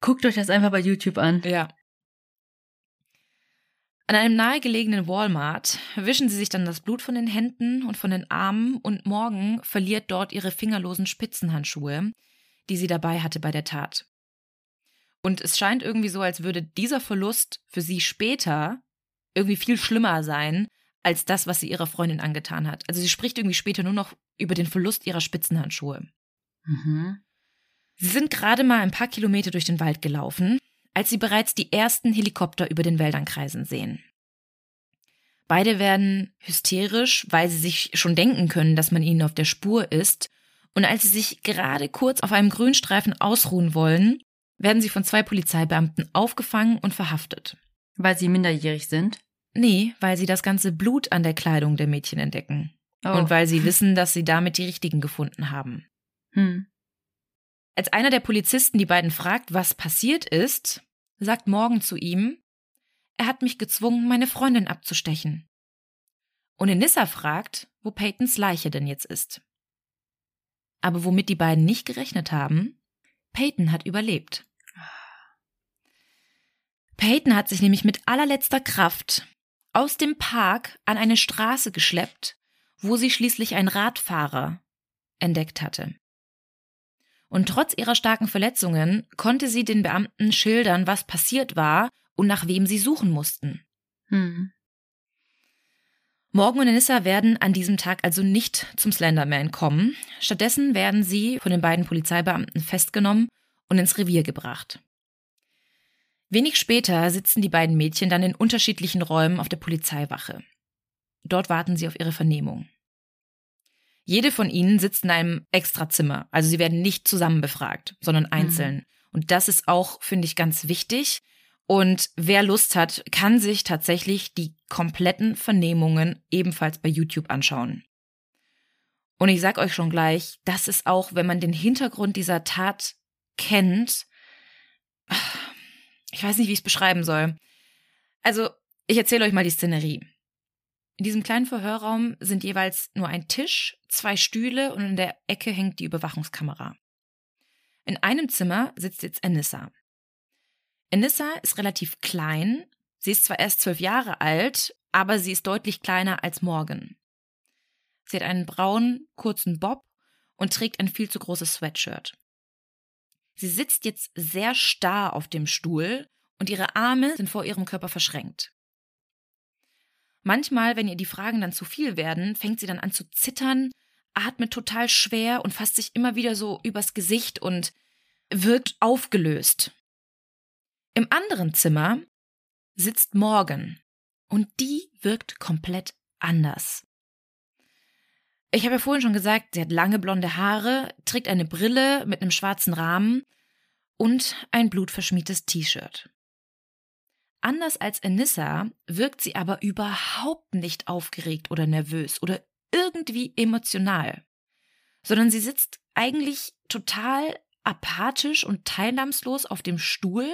guckt euch das einfach bei YouTube an. Ja. An einem nahegelegenen Walmart wischen sie sich dann das Blut von den Händen und von den Armen und morgen verliert dort ihre fingerlosen Spitzenhandschuhe, die sie dabei hatte bei der Tat. Und es scheint irgendwie so, als würde dieser Verlust für sie später irgendwie viel schlimmer sein als das, was sie ihrer Freundin angetan hat. Also sie spricht irgendwie später nur noch über den Verlust ihrer Spitzenhandschuhe. Mhm. Sie sind gerade mal ein paar Kilometer durch den Wald gelaufen, als sie bereits die ersten Helikopter über den Wäldern kreisen sehen. Beide werden hysterisch, weil sie sich schon denken können, dass man ihnen auf der Spur ist, und als sie sich gerade kurz auf einem Grünstreifen ausruhen wollen, werden sie von zwei Polizeibeamten aufgefangen und verhaftet. Weil sie minderjährig sind? Nee, weil sie das ganze Blut an der Kleidung der Mädchen entdecken. Oh. Und weil sie wissen, dass sie damit die richtigen gefunden haben. Hm. Als einer der Polizisten die beiden fragt, was passiert ist, sagt Morgan zu ihm, er hat mich gezwungen, meine Freundin abzustechen. Und Enissa fragt, wo Peytons Leiche denn jetzt ist. Aber womit die beiden nicht gerechnet haben, Peyton hat überlebt. Peyton hat sich nämlich mit allerletzter Kraft aus dem Park an eine Straße geschleppt, wo sie schließlich einen Radfahrer entdeckt hatte. Und trotz ihrer starken Verletzungen konnte sie den Beamten schildern, was passiert war und nach wem sie suchen mussten. Hm. Morgan und Anissa werden an diesem Tag also nicht zum Slenderman kommen. Stattdessen werden sie von den beiden Polizeibeamten festgenommen und ins Revier gebracht. Wenig später sitzen die beiden Mädchen dann in unterschiedlichen Räumen auf der Polizeiwache. Dort warten sie auf ihre Vernehmung. Jede von ihnen sitzt in einem Extrazimmer. Also sie werden nicht zusammen befragt, sondern einzeln. Mhm. Und das ist auch, finde ich, ganz wichtig. Und wer Lust hat, kann sich tatsächlich die kompletten Vernehmungen ebenfalls bei YouTube anschauen. Und ich sag euch schon gleich, das ist auch, wenn man den Hintergrund dieser Tat kennt, ich weiß nicht, wie ich es beschreiben soll. Also, ich erzähle euch mal die Szenerie. In diesem kleinen Verhörraum sind jeweils nur ein Tisch, zwei Stühle und in der Ecke hängt die Überwachungskamera. In einem Zimmer sitzt jetzt Anissa. Anissa ist relativ klein. Sie ist zwar erst zwölf Jahre alt, aber sie ist deutlich kleiner als Morgan. Sie hat einen braunen, kurzen Bob und trägt ein viel zu großes Sweatshirt. Sie sitzt jetzt sehr starr auf dem Stuhl und ihre Arme sind vor ihrem Körper verschränkt. Manchmal, wenn ihr die Fragen dann zu viel werden, fängt sie dann an zu zittern, atmet total schwer und fasst sich immer wieder so übers Gesicht und wird aufgelöst. Im anderen Zimmer sitzt Morgan und die wirkt komplett anders. Ich habe ja vorhin schon gesagt, sie hat lange blonde Haare, trägt eine Brille mit einem schwarzen Rahmen und ein blutverschmietes T-Shirt. Anders als Anissa wirkt sie aber überhaupt nicht aufgeregt oder nervös oder irgendwie emotional, sondern sie sitzt eigentlich total apathisch und teilnahmslos auf dem Stuhl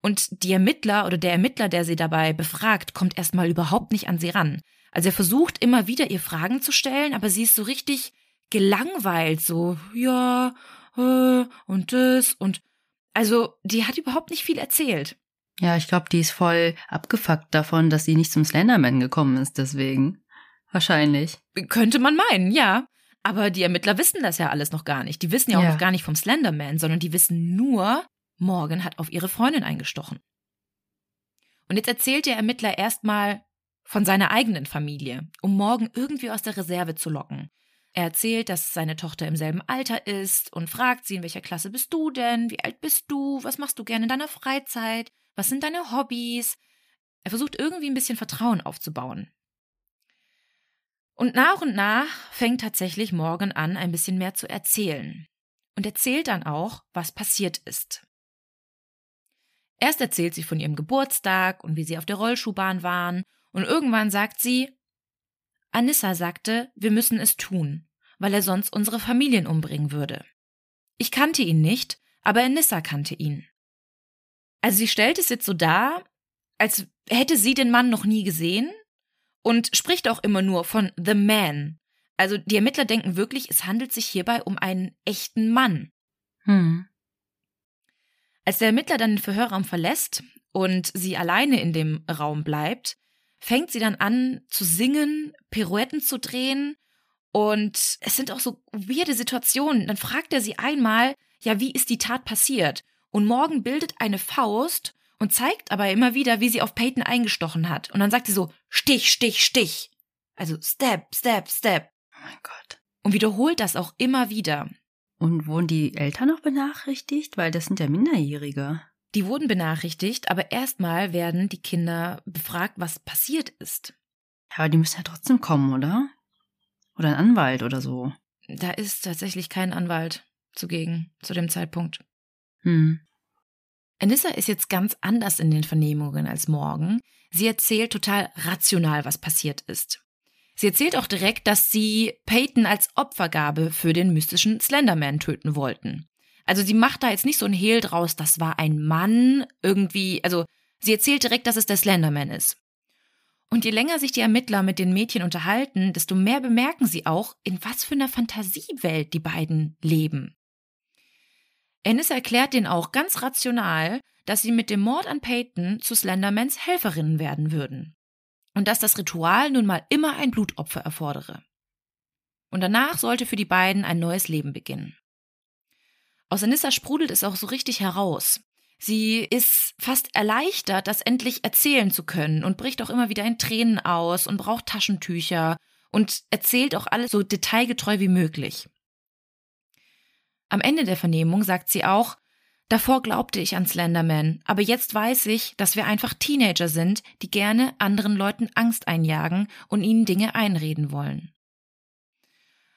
und die Ermittler oder der Ermittler, der sie dabei befragt, kommt erstmal überhaupt nicht an sie ran. Also er versucht immer wieder ihr Fragen zu stellen, aber sie ist so richtig gelangweilt, so, ja, äh, und das und also die hat überhaupt nicht viel erzählt. Ja, ich glaube, die ist voll abgefuckt davon, dass sie nicht zum Slenderman gekommen ist, deswegen. Wahrscheinlich. Könnte man meinen, ja. Aber die Ermittler wissen das ja alles noch gar nicht. Die wissen ja auch Ja. noch gar nicht vom Slenderman, sondern die wissen nur, Morgan hat auf ihre Freundin eingestochen. Und jetzt erzählt der Ermittler erstmal von seiner eigenen Familie, um Morgan irgendwie aus der Reserve zu locken. Er erzählt, dass seine Tochter im selben Alter ist und fragt sie, in welcher Klasse bist du denn? Wie alt bist du? Was machst du gerne in deiner Freizeit? Was sind deine Hobbys? Er versucht irgendwie ein bisschen Vertrauen aufzubauen. Und nach und nach fängt tatsächlich Morgan an, ein bisschen mehr zu erzählen. Und erzählt dann auch, was passiert ist. Erst erzählt sie von ihrem Geburtstag und wie sie auf der Rollschuhbahn waren, und irgendwann sagt sie, Anissa sagte, wir müssen es tun, weil er sonst unsere Familien umbringen würde. Ich kannte ihn nicht, aber Anissa kannte ihn. Also sie stellt es jetzt so dar, als hätte sie den Mann noch nie gesehen und spricht auch immer nur von The Man. Also die Ermittler denken wirklich, es handelt sich hierbei um einen echten Mann. Hm. Als der Ermittler dann den Verhörraum verlässt und sie alleine in dem Raum bleibt, fängt sie dann an zu singen, Pirouetten zu drehen und es sind auch so weirde Situationen. Dann fragt er sie einmal, ja, wie ist die Tat passiert? Und morgen bildet eine Faust und zeigt aber immer wieder, wie sie auf Peyton eingestochen hat. Und dann sagt sie so, Stich, Stich, Stich. Also Step, Step, Step. Oh mein Gott. Und wiederholt das auch immer wieder. Und wurden die Eltern noch benachrichtigt? Weil das sind ja Minderjährige. Die wurden benachrichtigt, aber erstmal werden die Kinder befragt, was passiert ist. Ja, aber die müssen ja trotzdem kommen, oder? Oder ein Anwalt oder so. Da ist tatsächlich kein Anwalt zugegen zu dem Zeitpunkt. Hm. Anissa ist jetzt ganz anders in den Vernehmungen als Morgan. Sie erzählt total rational, was passiert ist. Sie erzählt auch direkt, dass sie Peyton als Opfergabe für den mystischen Slenderman töten wollten. Also sie macht da jetzt nicht so ein Hehl draus, das war ein Mann irgendwie, also sie erzählt direkt, dass es der Slenderman ist. Und je länger sich die Ermittler mit den Mädchen unterhalten, desto mehr bemerken sie auch, in was für einer Fantasiewelt die beiden leben. Ennis erklärt den auch ganz rational, dass sie mit dem Mord an Peyton zu Slendermans Helferinnen werden würden. Und dass das Ritual nun mal immer ein Blutopfer erfordere. Und danach sollte für die beiden ein neues Leben beginnen. Aus Anissa sprudelt es auch so richtig heraus. Sie ist fast erleichtert, das endlich erzählen zu können und bricht auch immer wieder in Tränen aus und braucht Taschentücher und erzählt auch alles so detailgetreu wie möglich. Am Ende der Vernehmung sagt sie auch, davor glaubte ich an Slenderman, aber jetzt weiß ich, dass wir einfach Teenager sind, die gerne anderen Leuten Angst einjagen und ihnen Dinge einreden wollen.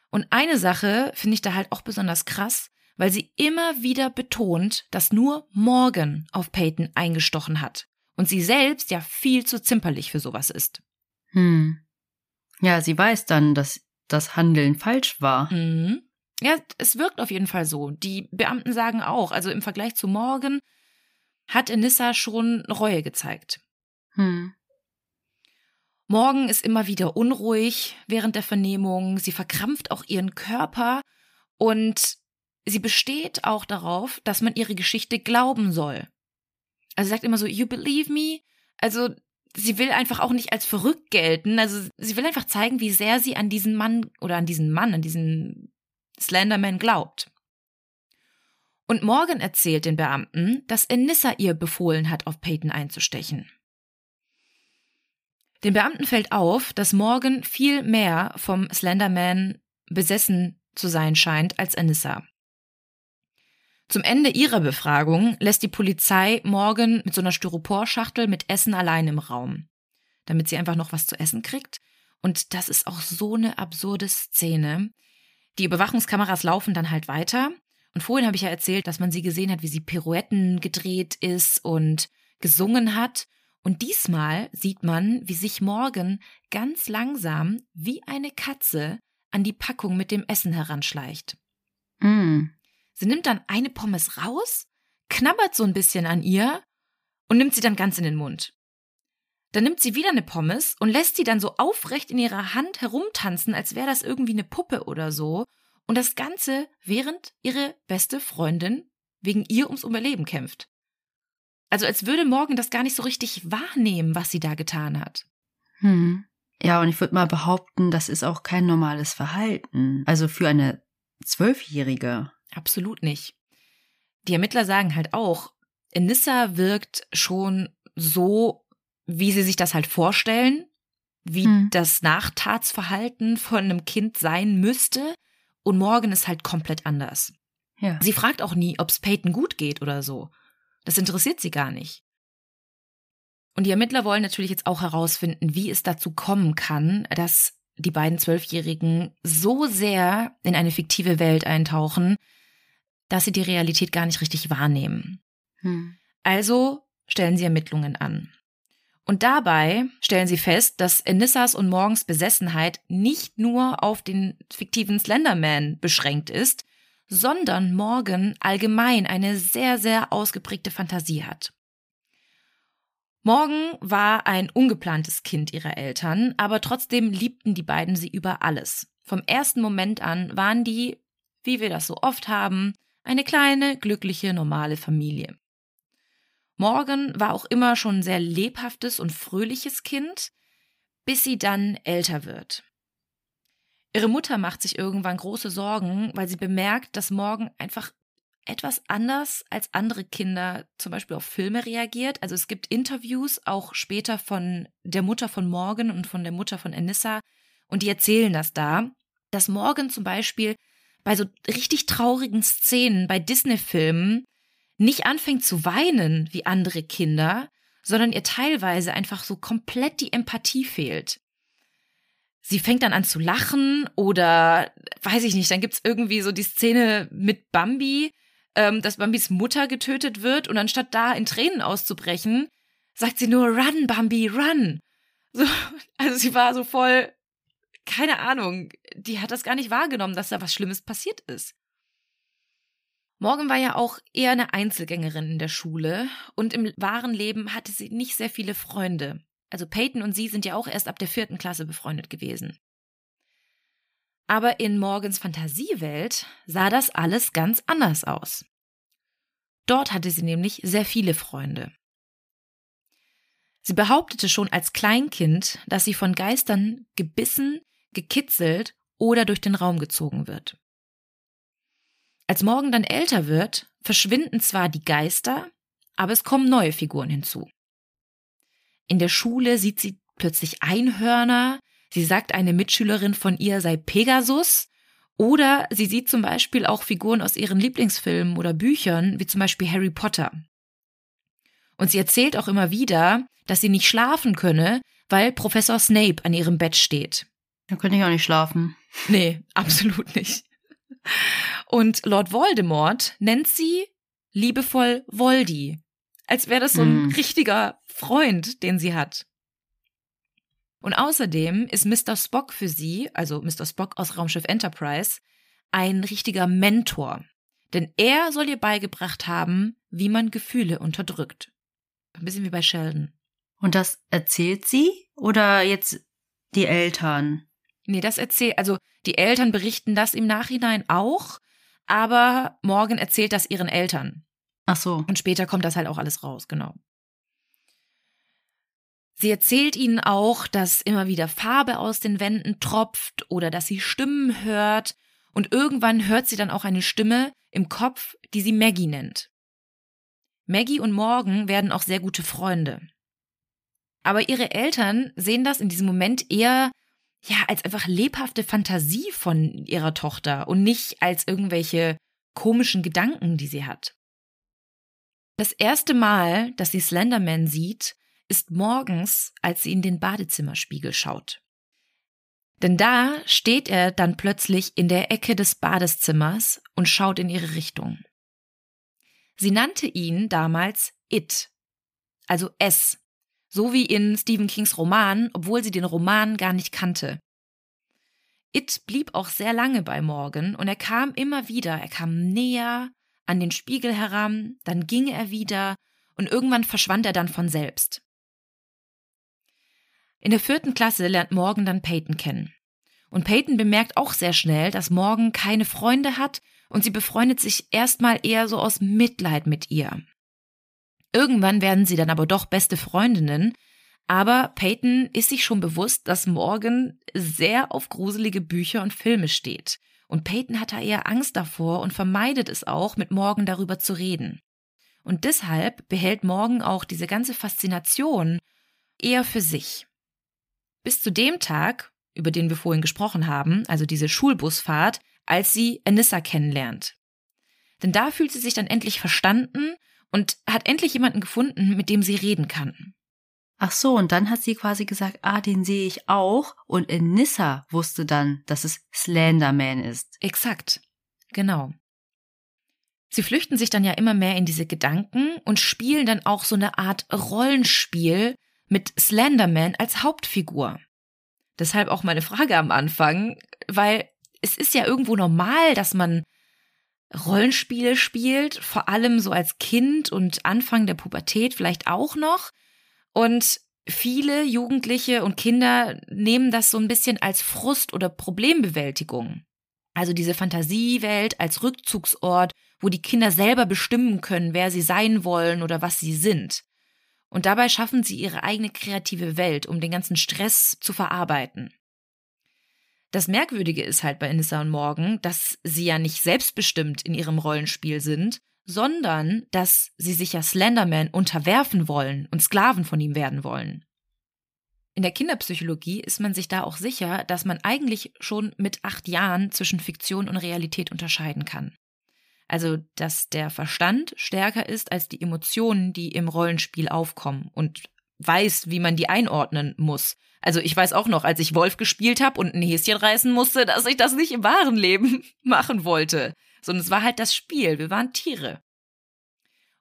Und eine Sache finde ich da halt auch besonders krass, weil sie immer wieder betont, dass nur Morgan auf Peyton eingestochen hat und sie selbst ja viel zu zimperlich für sowas ist. Hm. Ja, sie weiß dann, dass das Handeln falsch war. Mhm. Ja, es wirkt auf jeden Fall so. Die Beamten sagen auch, also im Vergleich zu Morgan hat Enissa schon Reue gezeigt. Hm. Morgan ist immer wieder unruhig während der Vernehmung. Sie verkrampft auch ihren Körper und sie besteht auch darauf, dass man ihre Geschichte glauben soll. Also sie sagt immer so, you believe me? Also sie will einfach auch nicht als verrückt gelten. Also sie will einfach zeigen, wie sehr sie an diesen Mann oder an diesen Mann, an diesen Slenderman glaubt. Und Morgan erzählt den Beamten, dass Enissa ihr befohlen hat, auf Peyton einzustechen. Den Beamten fällt auf, dass Morgan viel mehr vom Slenderman besessen zu sein scheint als Anissa. Zum Ende ihrer Befragung lässt die Polizei Morgan mit so einer Styroporschachtel mit Essen allein im Raum, damit sie einfach noch was zu essen kriegt. Und das ist auch so eine absurde Szene. Die Überwachungskameras laufen dann halt weiter. Und vorhin habe ich ja erzählt, dass man sie gesehen hat, wie sie Pirouetten gedreht ist und gesungen hat. Und diesmal sieht man, wie sich Morgan ganz langsam wie eine Katze an die Packung mit dem Essen heranschleicht. Mm. Sie nimmt dann eine Pommes raus, knabbert so ein bisschen an ihr und nimmt sie dann ganz in den Mund. Dann nimmt sie wieder eine Pommes und lässt sie dann so aufrecht in ihrer Hand herumtanzen, als wäre das irgendwie eine Puppe oder so. Und das Ganze, während ihre beste Freundin wegen ihr ums Überleben kämpft. Also als würde Morgan das gar nicht so richtig wahrnehmen, was sie da getan hat. Hm. Ja, und ich würde mal behaupten, das ist auch kein normales Verhalten. Also für eine Zwölfjährige. Absolut nicht. Die Ermittler sagen halt auch, Enissa wirkt schon so, wie sie sich das halt vorstellen, wie hm. das Nachtatsverhalten von einem Kind sein müsste. Und Morgan ist halt komplett anders. Ja. Sie fragt auch nie, ob es Peyton gut geht oder so. Das interessiert sie gar nicht. Und die Ermittler wollen natürlich jetzt auch herausfinden, wie es dazu kommen kann, dass die beiden Zwölfjährigen so sehr in eine fiktive Welt eintauchen, dass sie die Realität gar nicht richtig wahrnehmen. Hm. Also stellen sie Ermittlungen an. Und dabei stellen sie fest, dass Enissas und Morgens Besessenheit nicht nur auf den fiktiven Slenderman beschränkt ist, sondern Morgan allgemein eine sehr, sehr ausgeprägte Fantasie hat. Morgan war ein ungeplantes Kind ihrer Eltern, aber trotzdem liebten die beiden sie über alles. Vom ersten Moment an waren die, wie wir das so oft haben, eine kleine, glückliche, normale Familie. Morgan war auch immer schon ein sehr lebhaftes und fröhliches Kind, bis sie dann älter wird. Ihre Mutter macht sich irgendwann große Sorgen, weil sie bemerkt, dass Morgan einfach etwas anders als andere Kinder zum Beispiel auf Filme reagiert. Also es gibt Interviews auch später von der Mutter von Morgan und von der Mutter von Anissa und die erzählen das da, dass Morgan zum Beispiel bei so richtig traurigen Szenen bei Disney-Filmen nicht anfängt zu weinen wie andere Kinder, sondern ihr teilweise einfach so komplett die Empathie fehlt. Sie fängt dann an zu lachen oder weiß ich nicht, dann gibt's irgendwie so die Szene mit Bambi, ähm, dass Bambis Mutter getötet wird und anstatt da in Tränen auszubrechen, sagt sie nur Run, Bambi, run. So, also sie war so voll keine Ahnung, die hat das gar nicht wahrgenommen, dass da was Schlimmes passiert ist. Morgan war ja auch eher eine Einzelgängerin in der Schule und im wahren Leben hatte sie nicht sehr viele Freunde. Also Peyton und sie sind ja auch erst ab der vierten Klasse befreundet gewesen. Aber in Morgans Fantasiewelt sah das alles ganz anders aus. Dort hatte sie nämlich sehr viele Freunde. Sie behauptete schon als Kleinkind, dass sie von Geistern gebissen, gekitzelt oder durch den Raum gezogen wird. Als Morgan dann älter wird, verschwinden zwar die Geister, aber es kommen neue Figuren hinzu. In der Schule sieht sie plötzlich Einhörner, sie sagt, eine Mitschülerin von ihr sei Pegasus, oder sie sieht zum Beispiel auch Figuren aus ihren Lieblingsfilmen oder Büchern, wie zum Beispiel Harry Potter. Und sie erzählt auch immer wieder, dass sie nicht schlafen könne, weil Professor Snape an ihrem Bett steht. Da könnte ich auch nicht schlafen. Nee, absolut nicht. Und Lord Voldemort nennt sie liebevoll Voldy, als wäre das so ein mm. richtiger Freund, den sie hat. Und außerdem ist Mr. Spock für sie, also Mr. Spock aus Raumschiff Enterprise, ein richtiger Mentor. Denn er soll ihr beigebracht haben, wie man Gefühle unterdrückt. Ein bisschen wie bei Sheldon. Und das erzählt sie oder jetzt die Eltern? Nee, das erzählt, also die Eltern berichten das im Nachhinein auch, aber Morgan erzählt das ihren Eltern. Ach so. Und später kommt das halt auch alles raus, genau. Sie erzählt ihnen auch, dass immer wieder Farbe aus den Wänden tropft oder dass sie Stimmen hört und irgendwann hört sie dann auch eine Stimme im Kopf, die sie Maggie nennt. Maggie und Morgan werden auch sehr gute Freunde. Aber ihre Eltern sehen das in diesem Moment eher ja als einfach lebhafte Fantasie von ihrer Tochter und nicht als irgendwelche komischen Gedanken, die sie hat. Das erste Mal, dass sie Slenderman sieht, ist morgens, als sie in den Badezimmerspiegel schaut. Denn da steht er dann plötzlich in der Ecke des Badezimmers und schaut in ihre Richtung. Sie nannte ihn damals It, also S, so wie in Stephen Kings Roman, obwohl sie den Roman gar nicht kannte. It blieb auch sehr lange bei Morgan und er kam immer wieder, er kam näher an den Spiegel heran, dann ging er wieder und irgendwann verschwand er dann von selbst. In der vierten Klasse lernt Morgan dann Peyton kennen. Und Peyton bemerkt auch sehr schnell, dass Morgan keine Freunde hat und sie befreundet sich erstmal eher so aus Mitleid mit ihr. Irgendwann werden sie dann aber doch beste Freundinnen, aber Peyton ist sich schon bewusst, dass Morgan sehr auf gruselige Bücher und Filme steht. Und Peyton hat da eher Angst davor und vermeidet es auch, mit Morgan darüber zu reden. Und deshalb behält Morgan auch diese ganze Faszination eher für sich. Bis zu dem Tag, über den wir vorhin gesprochen haben, also diese Schulbusfahrt, als sie Anissa kennenlernt. Denn da fühlt sie sich dann endlich verstanden und hat endlich jemanden gefunden, mit dem sie reden kann. Ach so, und dann hat sie quasi gesagt, ah, den sehe ich auch. Und Anissa wusste dann, dass es Slenderman ist. Exakt. Genau. Sie flüchten sich dann ja immer mehr in diese Gedanken und spielen dann auch so eine Art Rollenspiel, mit Slenderman als Hauptfigur. Deshalb auch meine Frage am Anfang, weil es ist ja irgendwo normal, dass man Rollenspiele spielt, vor allem so als Kind und Anfang der Pubertät vielleicht auch noch. Und viele Jugendliche und Kinder nehmen das so ein bisschen als Frust oder Problembewältigung. Also diese Fantasiewelt als Rückzugsort, wo die Kinder selber bestimmen können, wer sie sein wollen oder was sie sind. Und dabei schaffen sie ihre eigene kreative Welt, um den ganzen Stress zu verarbeiten. Das Merkwürdige ist halt bei Inissa und Morgan, dass sie ja nicht selbstbestimmt in ihrem Rollenspiel sind, sondern dass sie sich ja Slenderman unterwerfen wollen und Sklaven von ihm werden wollen. In der Kinderpsychologie ist man sich da auch sicher, dass man eigentlich schon mit acht Jahren zwischen Fiktion und Realität unterscheiden kann. Also, dass der Verstand stärker ist als die Emotionen, die im Rollenspiel aufkommen und weiß, wie man die einordnen muss. Also ich weiß auch noch, als ich Wolf gespielt habe und ein Häschen reißen musste, dass ich das nicht im wahren Leben machen wollte, sondern es war halt das Spiel. Wir waren Tiere.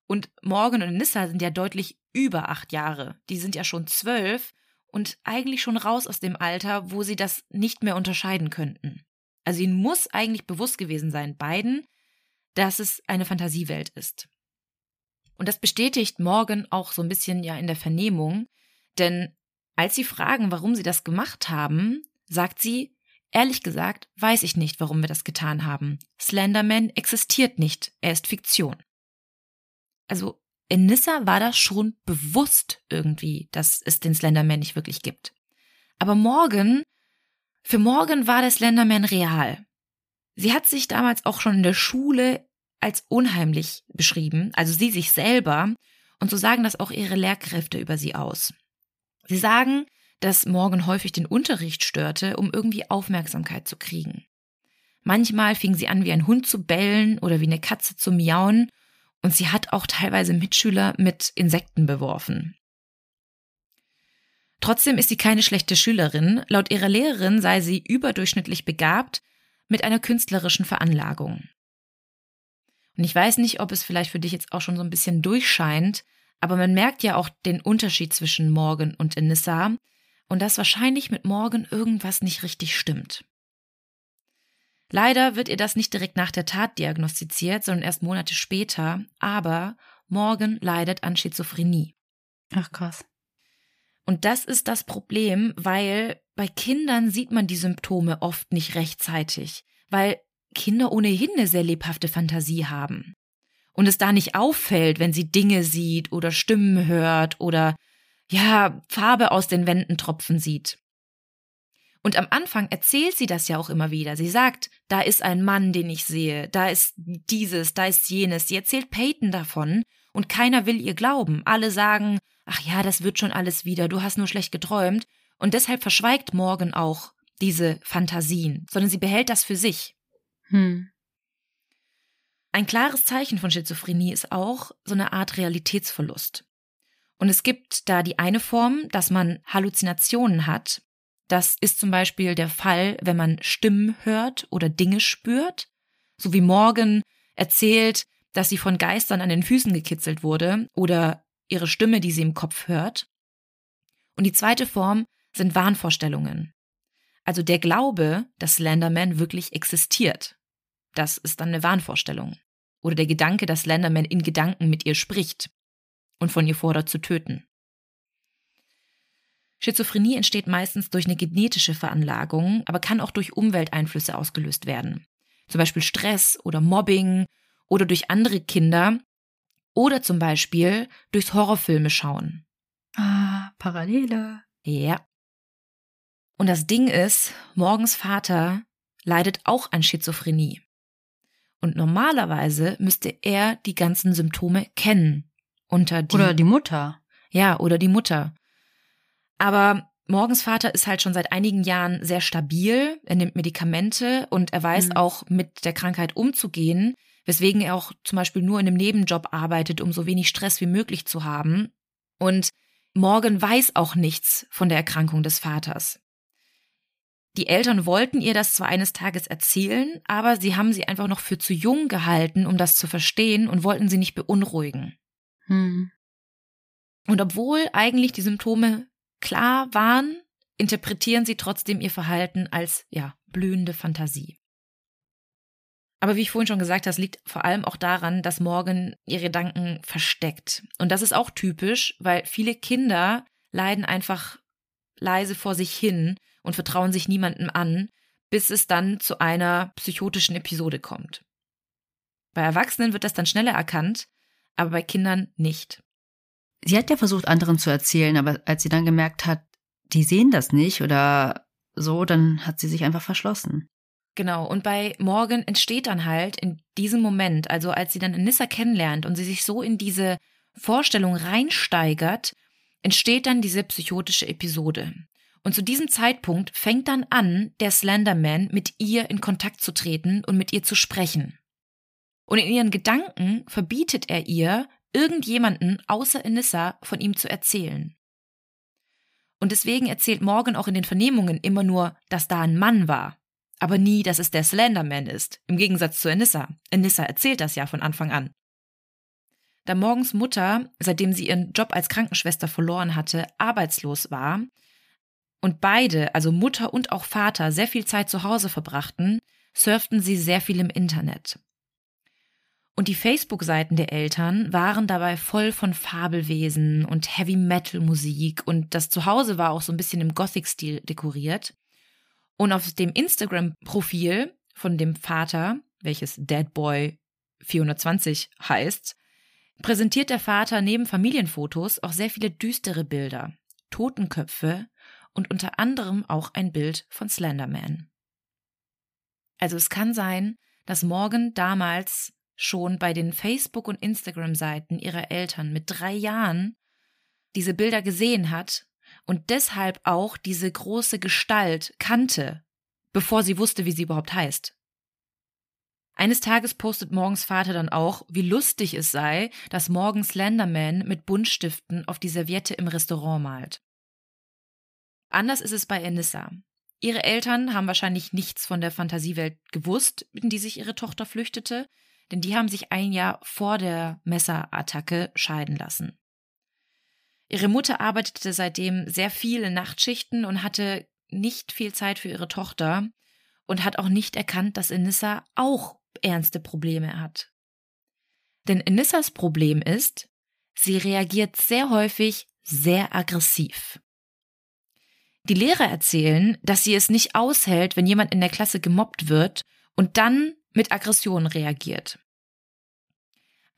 Und Morgan und Nissa sind ja deutlich über acht Jahre. Die sind ja schon zwölf und eigentlich schon raus aus dem Alter, wo sie das nicht mehr unterscheiden könnten. Also ihnen muss eigentlich bewusst gewesen sein, beiden, dass es eine Fantasiewelt ist. Und das bestätigt Morgan auch so ein bisschen ja in der Vernehmung, denn als sie fragen, warum sie das gemacht haben, sagt sie, ehrlich gesagt, weiß ich nicht, warum wir das getan haben. Slenderman existiert nicht, er ist Fiktion. Also in Nissa war das schon bewusst irgendwie, dass es den Slenderman nicht wirklich gibt. Aber Morgan, für Morgan war der Slenderman real. Sie hat sich damals auch schon in der Schule als unheimlich beschrieben, also sie sich selber, und so sagen das auch ihre Lehrkräfte über sie aus. Sie sagen, dass Morgan häufig den Unterricht störte, um irgendwie Aufmerksamkeit zu kriegen. Manchmal fing sie an, wie ein Hund zu bellen oder wie eine Katze zu miauen, und sie hat auch teilweise Mitschüler mit Insekten beworfen. Trotzdem ist sie keine schlechte Schülerin. Laut ihrer Lehrerin sei sie überdurchschnittlich begabt mit einer künstlerischen Veranlagung. Und ich weiß nicht, ob es vielleicht für dich jetzt auch schon so ein bisschen durchscheint, aber man merkt ja auch den Unterschied zwischen Morgan und Enissa und dass wahrscheinlich mit Morgan irgendwas nicht richtig stimmt. Leider wird ihr das nicht direkt nach der Tat diagnostiziert, sondern erst Monate später, aber Morgan leidet an Schizophrenie. Ach krass. Und das ist das Problem, weil bei Kindern sieht man die Symptome oft nicht rechtzeitig, weil Kinder ohnehin eine sehr lebhafte Fantasie haben. Und es da nicht auffällt, wenn sie Dinge sieht oder Stimmen hört oder ja, Farbe aus den Wänden tropfen sieht. Und am Anfang erzählt sie das ja auch immer wieder. Sie sagt, da ist ein Mann, den ich sehe, da ist dieses, da ist jenes. Sie erzählt Peyton davon und keiner will ihr glauben. Alle sagen, ach ja, das wird schon alles wieder, du hast nur schlecht geträumt. Und deshalb verschweigt Morgan auch diese Fantasien, sondern sie behält das für sich. Hm. Ein klares Zeichen von Schizophrenie ist auch so eine Art Realitätsverlust. Und es gibt da die eine Form, dass man Halluzinationen hat. Das ist zum Beispiel der Fall, wenn man Stimmen hört oder Dinge spürt. So wie Morgan erzählt, dass sie von Geistern an den Füßen gekitzelt wurde oder ihre Stimme, die sie im Kopf hört. Und die zweite Form sind Wahnvorstellungen. Also der Glaube, dass Slenderman wirklich existiert. Das ist dann eine Wahnvorstellung. Oder der Gedanke, dass Slenderman in Gedanken mit ihr spricht und von ihr fordert zu töten. Schizophrenie entsteht meistens durch eine genetische Veranlagung, aber kann auch durch Umwelteinflüsse ausgelöst werden. Zum Beispiel Stress oder Mobbing oder durch andere Kinder oder zum Beispiel durchs Horrorfilme schauen. Ah, Parallele. Ja. Und das Ding ist, Morgens Vater leidet auch an Schizophrenie. Und normalerweise müsste er die ganzen Symptome kennen unter die. Oder die Mutter. Ja, oder die Mutter. Aber Morgens Vater ist halt schon seit einigen Jahren sehr stabil. Er nimmt Medikamente und er weiß mhm. auch mit der Krankheit umzugehen, weswegen er auch zum Beispiel nur in einem Nebenjob arbeitet, um so wenig Stress wie möglich zu haben. Und Morgan weiß auch nichts von der Erkrankung des Vaters. Die Eltern wollten ihr das zwar eines Tages erzählen, aber sie haben sie einfach noch für zu jung gehalten, um das zu verstehen und wollten sie nicht beunruhigen. Hm. Und obwohl eigentlich die Symptome klar waren, interpretieren sie trotzdem ihr Verhalten als, ja, blühende Fantasie. Aber wie ich vorhin schon gesagt habe, das liegt vor allem auch daran, dass Morgan ihre Gedanken versteckt. Und das ist auch typisch, weil viele Kinder leiden einfach leise vor sich hin und vertrauen sich niemandem an, bis es dann zu einer psychotischen Episode kommt. Bei Erwachsenen wird das dann schneller erkannt, aber bei Kindern nicht. Sie hat ja versucht, anderen zu erzählen, aber als sie dann gemerkt hat, die sehen das nicht oder so, dann hat sie sich einfach verschlossen. Genau, und bei Morgan entsteht dann halt in diesem Moment, also als sie dann Nissa kennenlernt und sie sich so in diese Vorstellung reinsteigert, entsteht dann diese psychotische Episode. Und zu diesem Zeitpunkt fängt dann an, der Slenderman mit ihr in Kontakt zu treten und mit ihr zu sprechen. Und in ihren Gedanken verbietet er ihr, irgendjemanden außer Enissa von ihm zu erzählen. Und deswegen erzählt Morgan auch in den Vernehmungen immer nur, dass da ein Mann war, aber nie, dass es der Slenderman ist, im Gegensatz zu Enissa. Enissa erzählt das ja von Anfang an. Da Morgens Mutter, seitdem sie ihren Job als Krankenschwester verloren hatte, arbeitslos war und beide, also Mutter und auch Vater, sehr viel Zeit zu Hause verbrachten, surften sie sehr viel im Internet. Und die Facebook-Seiten der Eltern waren dabei voll von Fabelwesen und Heavy-Metal-Musik und das Zuhause war auch so ein bisschen im Gothic-Stil dekoriert. Und auf dem Instagram-Profil von dem Vater, welches Deadboy 420 heißt, präsentiert der Vater neben Familienfotos auch sehr viele düstere Bilder, Totenköpfe und unter anderem auch ein Bild von Slenderman. Also es kann sein, dass Morgan damals schon bei den Facebook- und Instagram-Seiten ihrer Eltern mit drei Jahren diese Bilder gesehen hat und deshalb auch diese große Gestalt kannte, bevor sie wusste, wie sie überhaupt heißt. Eines Tages postet Morgens Vater dann auch, wie lustig es sei, dass Morgan Slenderman mit Buntstiften auf die Serviette im Restaurant malt. Anders ist es bei Enissa. Ihre Eltern haben wahrscheinlich nichts von der Fantasiewelt gewusst, in die sich ihre Tochter flüchtete, denn die haben sich ein Jahr vor der Messerattacke scheiden lassen. Ihre Mutter arbeitete seitdem sehr viele Nachtschichten und hatte nicht viel Zeit für ihre Tochter und hat auch nicht erkannt, dass Enissa auch ernste Probleme hat. Denn Enissas Problem ist, sie reagiert sehr häufig sehr aggressiv. Die Lehrer erzählen, dass sie es nicht aushält, wenn jemand in der Klasse gemobbt wird und dann mit Aggression reagiert.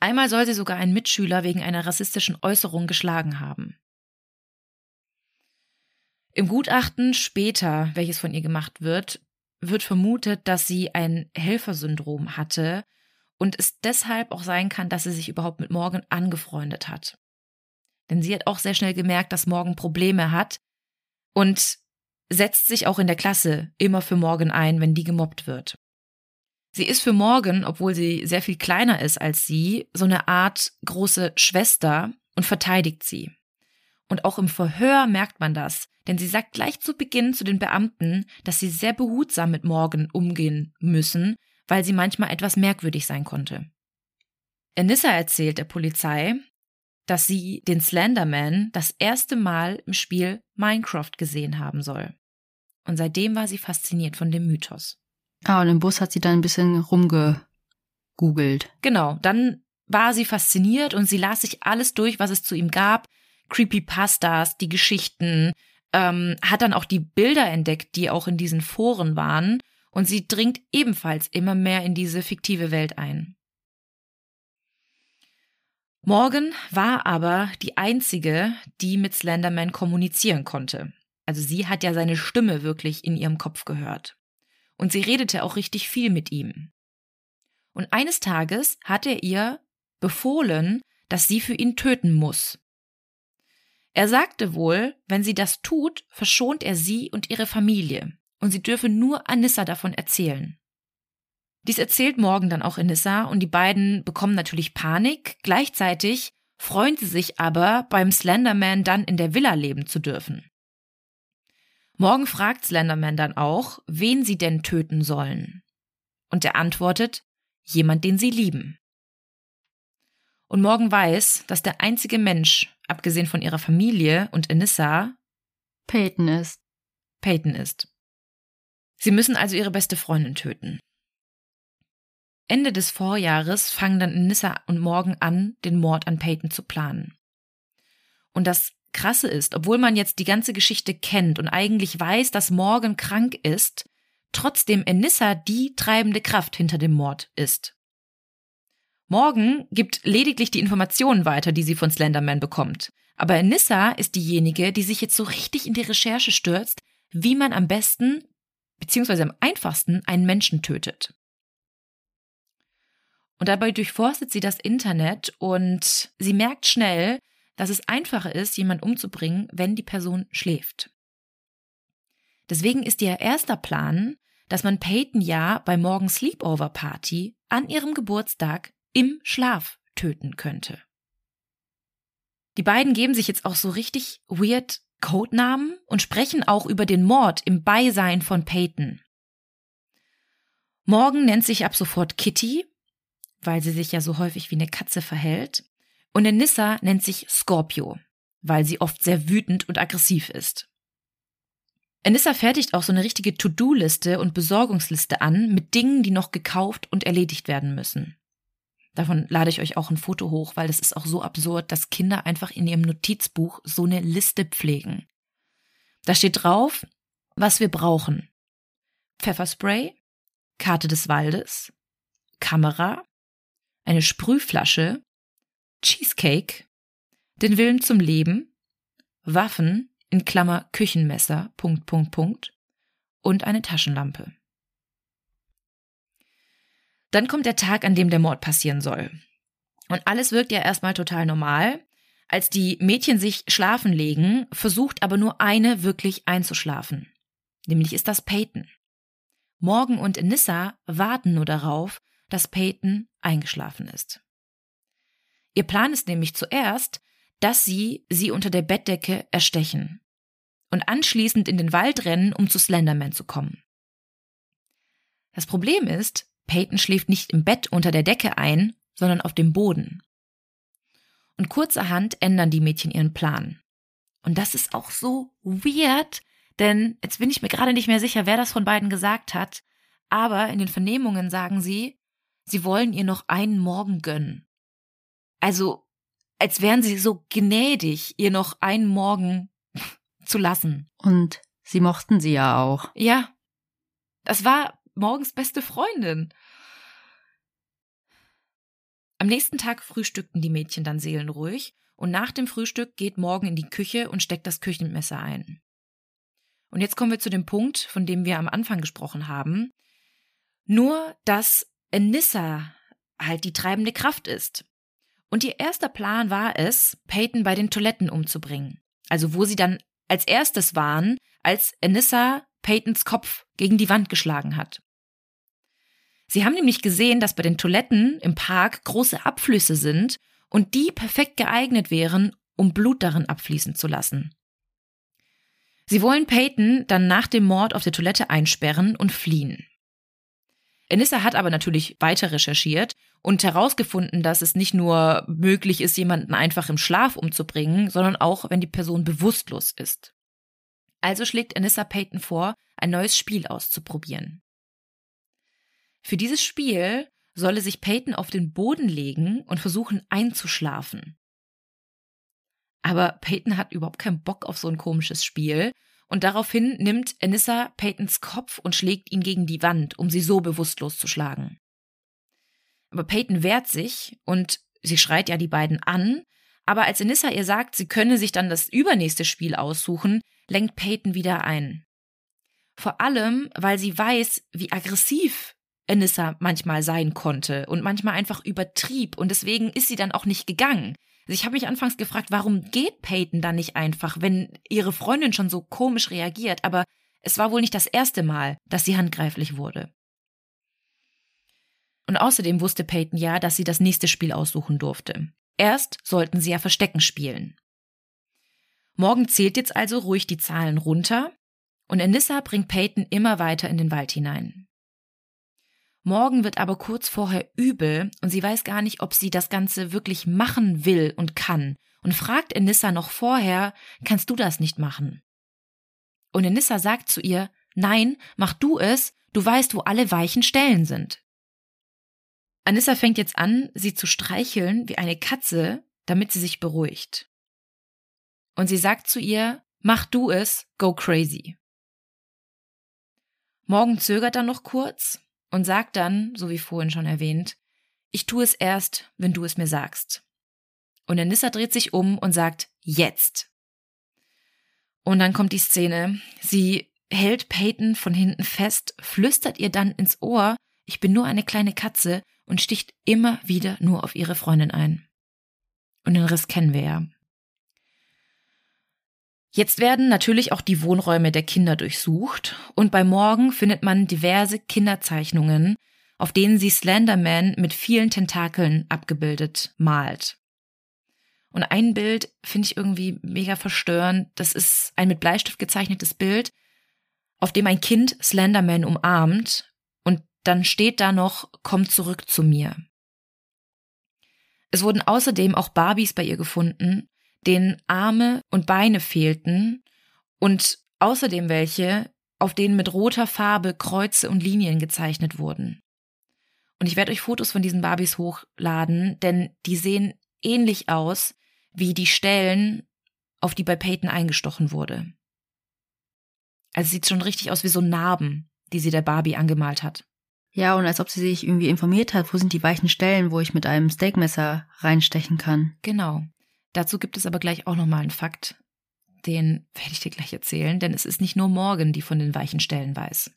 Einmal soll sie sogar einen Mitschüler wegen einer rassistischen Äußerung geschlagen haben. Im Gutachten später, welches von ihr gemacht wird, wird vermutet, dass sie ein Helfersyndrom hatte und es deshalb auch sein kann, dass sie sich überhaupt mit Morgan angefreundet hat. Denn sie hat auch sehr schnell gemerkt, dass Morgan Probleme hat und setzt sich auch in der Klasse immer für Morgan ein, wenn die gemobbt wird. Sie ist für Morgan, obwohl sie sehr viel kleiner ist als sie, so eine Art große Schwester und verteidigt sie. Und auch im Verhör merkt man das, denn sie sagt gleich zu Beginn zu den Beamten, dass sie sehr behutsam mit Morgan umgehen müssen, weil sie manchmal etwas merkwürdig sein konnte. Anissa erzählt der Polizei, dass sie den Slenderman das erste Mal im Spiel Minecraft gesehen haben soll. Und seitdem war sie fasziniert von dem Mythos. Ah, und im Bus hat sie dann ein bisschen rumgegoogelt. Genau, dann war sie fasziniert und sie las sich alles durch, was es zu ihm gab. Creepypastas, die Geschichten, ähm, hat dann auch die Bilder entdeckt, die auch in diesen Foren waren. Und sie dringt ebenfalls immer mehr in diese fiktive Welt ein. Morgan war aber die einzige, die mit Slenderman kommunizieren konnte. Also sie hat ja seine Stimme wirklich in ihrem Kopf gehört und sie redete auch richtig viel mit ihm. Und eines Tages hat er ihr befohlen, dass sie für ihn töten muss. Er sagte wohl, wenn sie das tut, verschont er sie und ihre Familie, und sie dürfe nur Anissa davon erzählen. Dies erzählt Morgan dann auch Anissa, und die beiden bekommen natürlich Panik, gleichzeitig freuen sie sich aber, beim Slenderman dann in der Villa leben zu dürfen. Morgen fragt Slenderman dann auch, wen sie denn töten sollen. Und er antwortet, jemand, den sie lieben. Und Morgan weiß, dass der einzige Mensch, abgesehen von ihrer Familie und Anissa, Peyton ist. Peyton ist. Sie müssen also ihre beste Freundin töten. Ende des Vorjahres fangen dann Anissa und Morgan an, den Mord an Peyton zu planen. Und das Krasse ist, obwohl man jetzt die ganze Geschichte kennt und eigentlich weiß, dass Morgan krank ist, trotzdem Enissa die treibende Kraft hinter dem Mord ist. Morgan gibt lediglich die Informationen weiter, die sie von Slenderman bekommt. Aber Enissa ist diejenige, die sich jetzt so richtig in die Recherche stürzt, wie man am besten beziehungsweise am einfachsten einen Menschen tötet. Und dabei durchforstet sie das Internet und sie merkt schnell, dass es einfacher ist, jemand umzubringen, wenn die Person schläft. Deswegen ist ihr erster Plan, dass man Peyton ja bei Morgens Sleepover Party an ihrem Geburtstag im Schlaf töten könnte. Die beiden geben sich jetzt auch so richtig weird Codenamen und sprechen auch über den Mord im Beisein von Peyton. Morgan nennt sich ab sofort Kitty, weil sie sich ja so häufig wie eine Katze verhält. Und der Nissa nennt sich Scorpio, weil sie oft sehr wütend und aggressiv ist. Anissa fertigt auch so eine richtige To-Do-Liste und Besorgungsliste an mit Dingen, die noch gekauft und erledigt werden müssen. Davon lade ich euch auch ein Foto hoch, weil das ist auch so absurd, dass Kinder einfach in ihrem Notizbuch so eine Liste pflegen. Da steht drauf, was wir brauchen. Pfefferspray, Karte des Waldes, Kamera, eine Sprühflasche, Cheesecake, den Willen zum Leben, Waffen in Klammer Küchenmesser, Punkt, Punkt, Punkt, und eine Taschenlampe. Dann kommt der Tag, an dem der Mord passieren soll. Und alles wirkt ja erstmal total normal. Als die Mädchen sich schlafen legen, versucht aber nur eine wirklich einzuschlafen. Nämlich ist das Peyton. Morgan und Anissa warten nur darauf, dass Peyton eingeschlafen ist. Ihr Plan ist nämlich zuerst, dass sie sie unter der Bettdecke erstechen und anschließend in den Wald rennen, um zu Slenderman zu kommen. Das Problem ist, Peyton schläft nicht im Bett unter der Decke ein, sondern auf dem Boden. Und kurzerhand ändern die Mädchen ihren Plan. Und das ist auch so weird, denn jetzt bin ich mir gerade nicht mehr sicher, wer das von beiden gesagt hat, aber in den Vernehmungen sagen sie, sie wollen ihr noch einen Morgen gönnen. Also, als wären sie so gnädig, ihr noch einen Morgen zu lassen. Und sie mochten sie ja auch. Ja. Das war morgens beste Freundin. Am nächsten Tag frühstückten die Mädchen dann seelenruhig und nach dem Frühstück geht Morgan in die Küche und steckt das Küchenmesser ein. Und jetzt kommen wir zu dem Punkt, von dem wir am Anfang gesprochen haben. Nur, dass Anissa halt die treibende Kraft ist. Und ihr erster Plan war es, Peyton bei den Toiletten umzubringen. Also wo sie dann als erstes waren, als Anissa Peytons Kopf gegen die Wand geschlagen hat. Sie haben nämlich gesehen, dass bei den Toiletten im Park große Abflüsse sind und die perfekt geeignet wären, um Blut darin abfließen zu lassen. Sie wollen Peyton dann nach dem Mord auf der Toilette einsperren und fliehen. Enissa hat aber natürlich weiter recherchiert und herausgefunden, dass es nicht nur möglich ist, jemanden einfach im Schlaf umzubringen, sondern auch, wenn die Person bewusstlos ist. Also schlägt Anissa Peyton vor, ein neues Spiel auszuprobieren. Für dieses Spiel solle sich Peyton auf den Boden legen und versuchen einzuschlafen. Aber Peyton hat überhaupt keinen Bock auf so ein komisches Spiel und daraufhin nimmt Anissa Peytons Kopf und schlägt ihn gegen die Wand, um sie so bewusstlos zu schlagen. Aber Peyton wehrt sich und sie schreit ja die beiden an, aber als Anissa ihr sagt, sie könne sich dann das übernächste Spiel aussuchen, lenkt Peyton wieder ein. Vor allem, weil sie weiß, wie aggressiv Anissa manchmal sein konnte und manchmal einfach übertrieb und deswegen ist sie dann auch nicht gegangen. Also ich habe mich anfangs gefragt, warum geht Peyton dann nicht einfach, wenn ihre Freundin schon so komisch reagiert, aber es war wohl nicht das erste Mal, dass sie handgreiflich wurde. Und außerdem wusste Peyton ja, dass sie das nächste Spiel aussuchen durfte. Erst sollten sie ja Verstecken spielen. Morgen zählt jetzt also ruhig die Zahlen runter und Anissa bringt Peyton immer weiter in den Wald hinein. Morgen wird aber kurz vorher übel und sie weiß gar nicht, ob sie das Ganze wirklich machen will und kann und fragt Enissa noch vorher, kannst du das nicht machen? Und Enissa sagt zu ihr, nein, mach du es, du weißt, wo alle weichen Stellen sind. Anissa fängt jetzt an, sie zu streicheln wie eine Katze, damit sie sich beruhigt. Und sie sagt zu ihr, mach du es, go crazy. Morgen zögert er noch kurz und sagt dann, so wie vorhin schon erwähnt, ich tue es erst, wenn du es mir sagst. Und der Nissa dreht sich um und sagt, jetzt. Und dann kommt die Szene. Sie hält Peyton von hinten fest, flüstert ihr dann ins Ohr, ich bin nur eine kleine Katze und sticht immer wieder nur auf ihre Freundin ein. Und den Riss kennen wir ja. Jetzt werden natürlich auch die Wohnräume der Kinder durchsucht und bei Morgen findet man diverse Kinderzeichnungen, auf denen sie Slenderman mit vielen Tentakeln abgebildet malt. Und ein Bild finde ich irgendwie mega verstörend. Das ist ein mit Bleistift gezeichnetes Bild, auf dem ein Kind Slenderman umarmt und dann steht da noch, komm zurück zu mir. Es wurden außerdem auch Barbies bei ihr gefunden, denen Arme und Beine fehlten und außerdem welche, auf denen mit roter Farbe Kreuze und Linien gezeichnet wurden. Und ich werde euch Fotos von diesen Barbies hochladen, denn die sehen ähnlich aus wie die Stellen, auf die bei Peyton eingestochen wurde. Also sieht schon richtig aus wie so Narben, die sie der Barbie angemalt hat. Ja, und als ob sie sich irgendwie informiert hat, wo sind die weichen Stellen, wo ich mit einem Steakmesser reinstechen kann. Genau. Dazu gibt es aber gleich auch nochmal einen Fakt, den werde ich dir gleich erzählen, denn es ist nicht nur Morgan, die von den weichen Stellen weiß.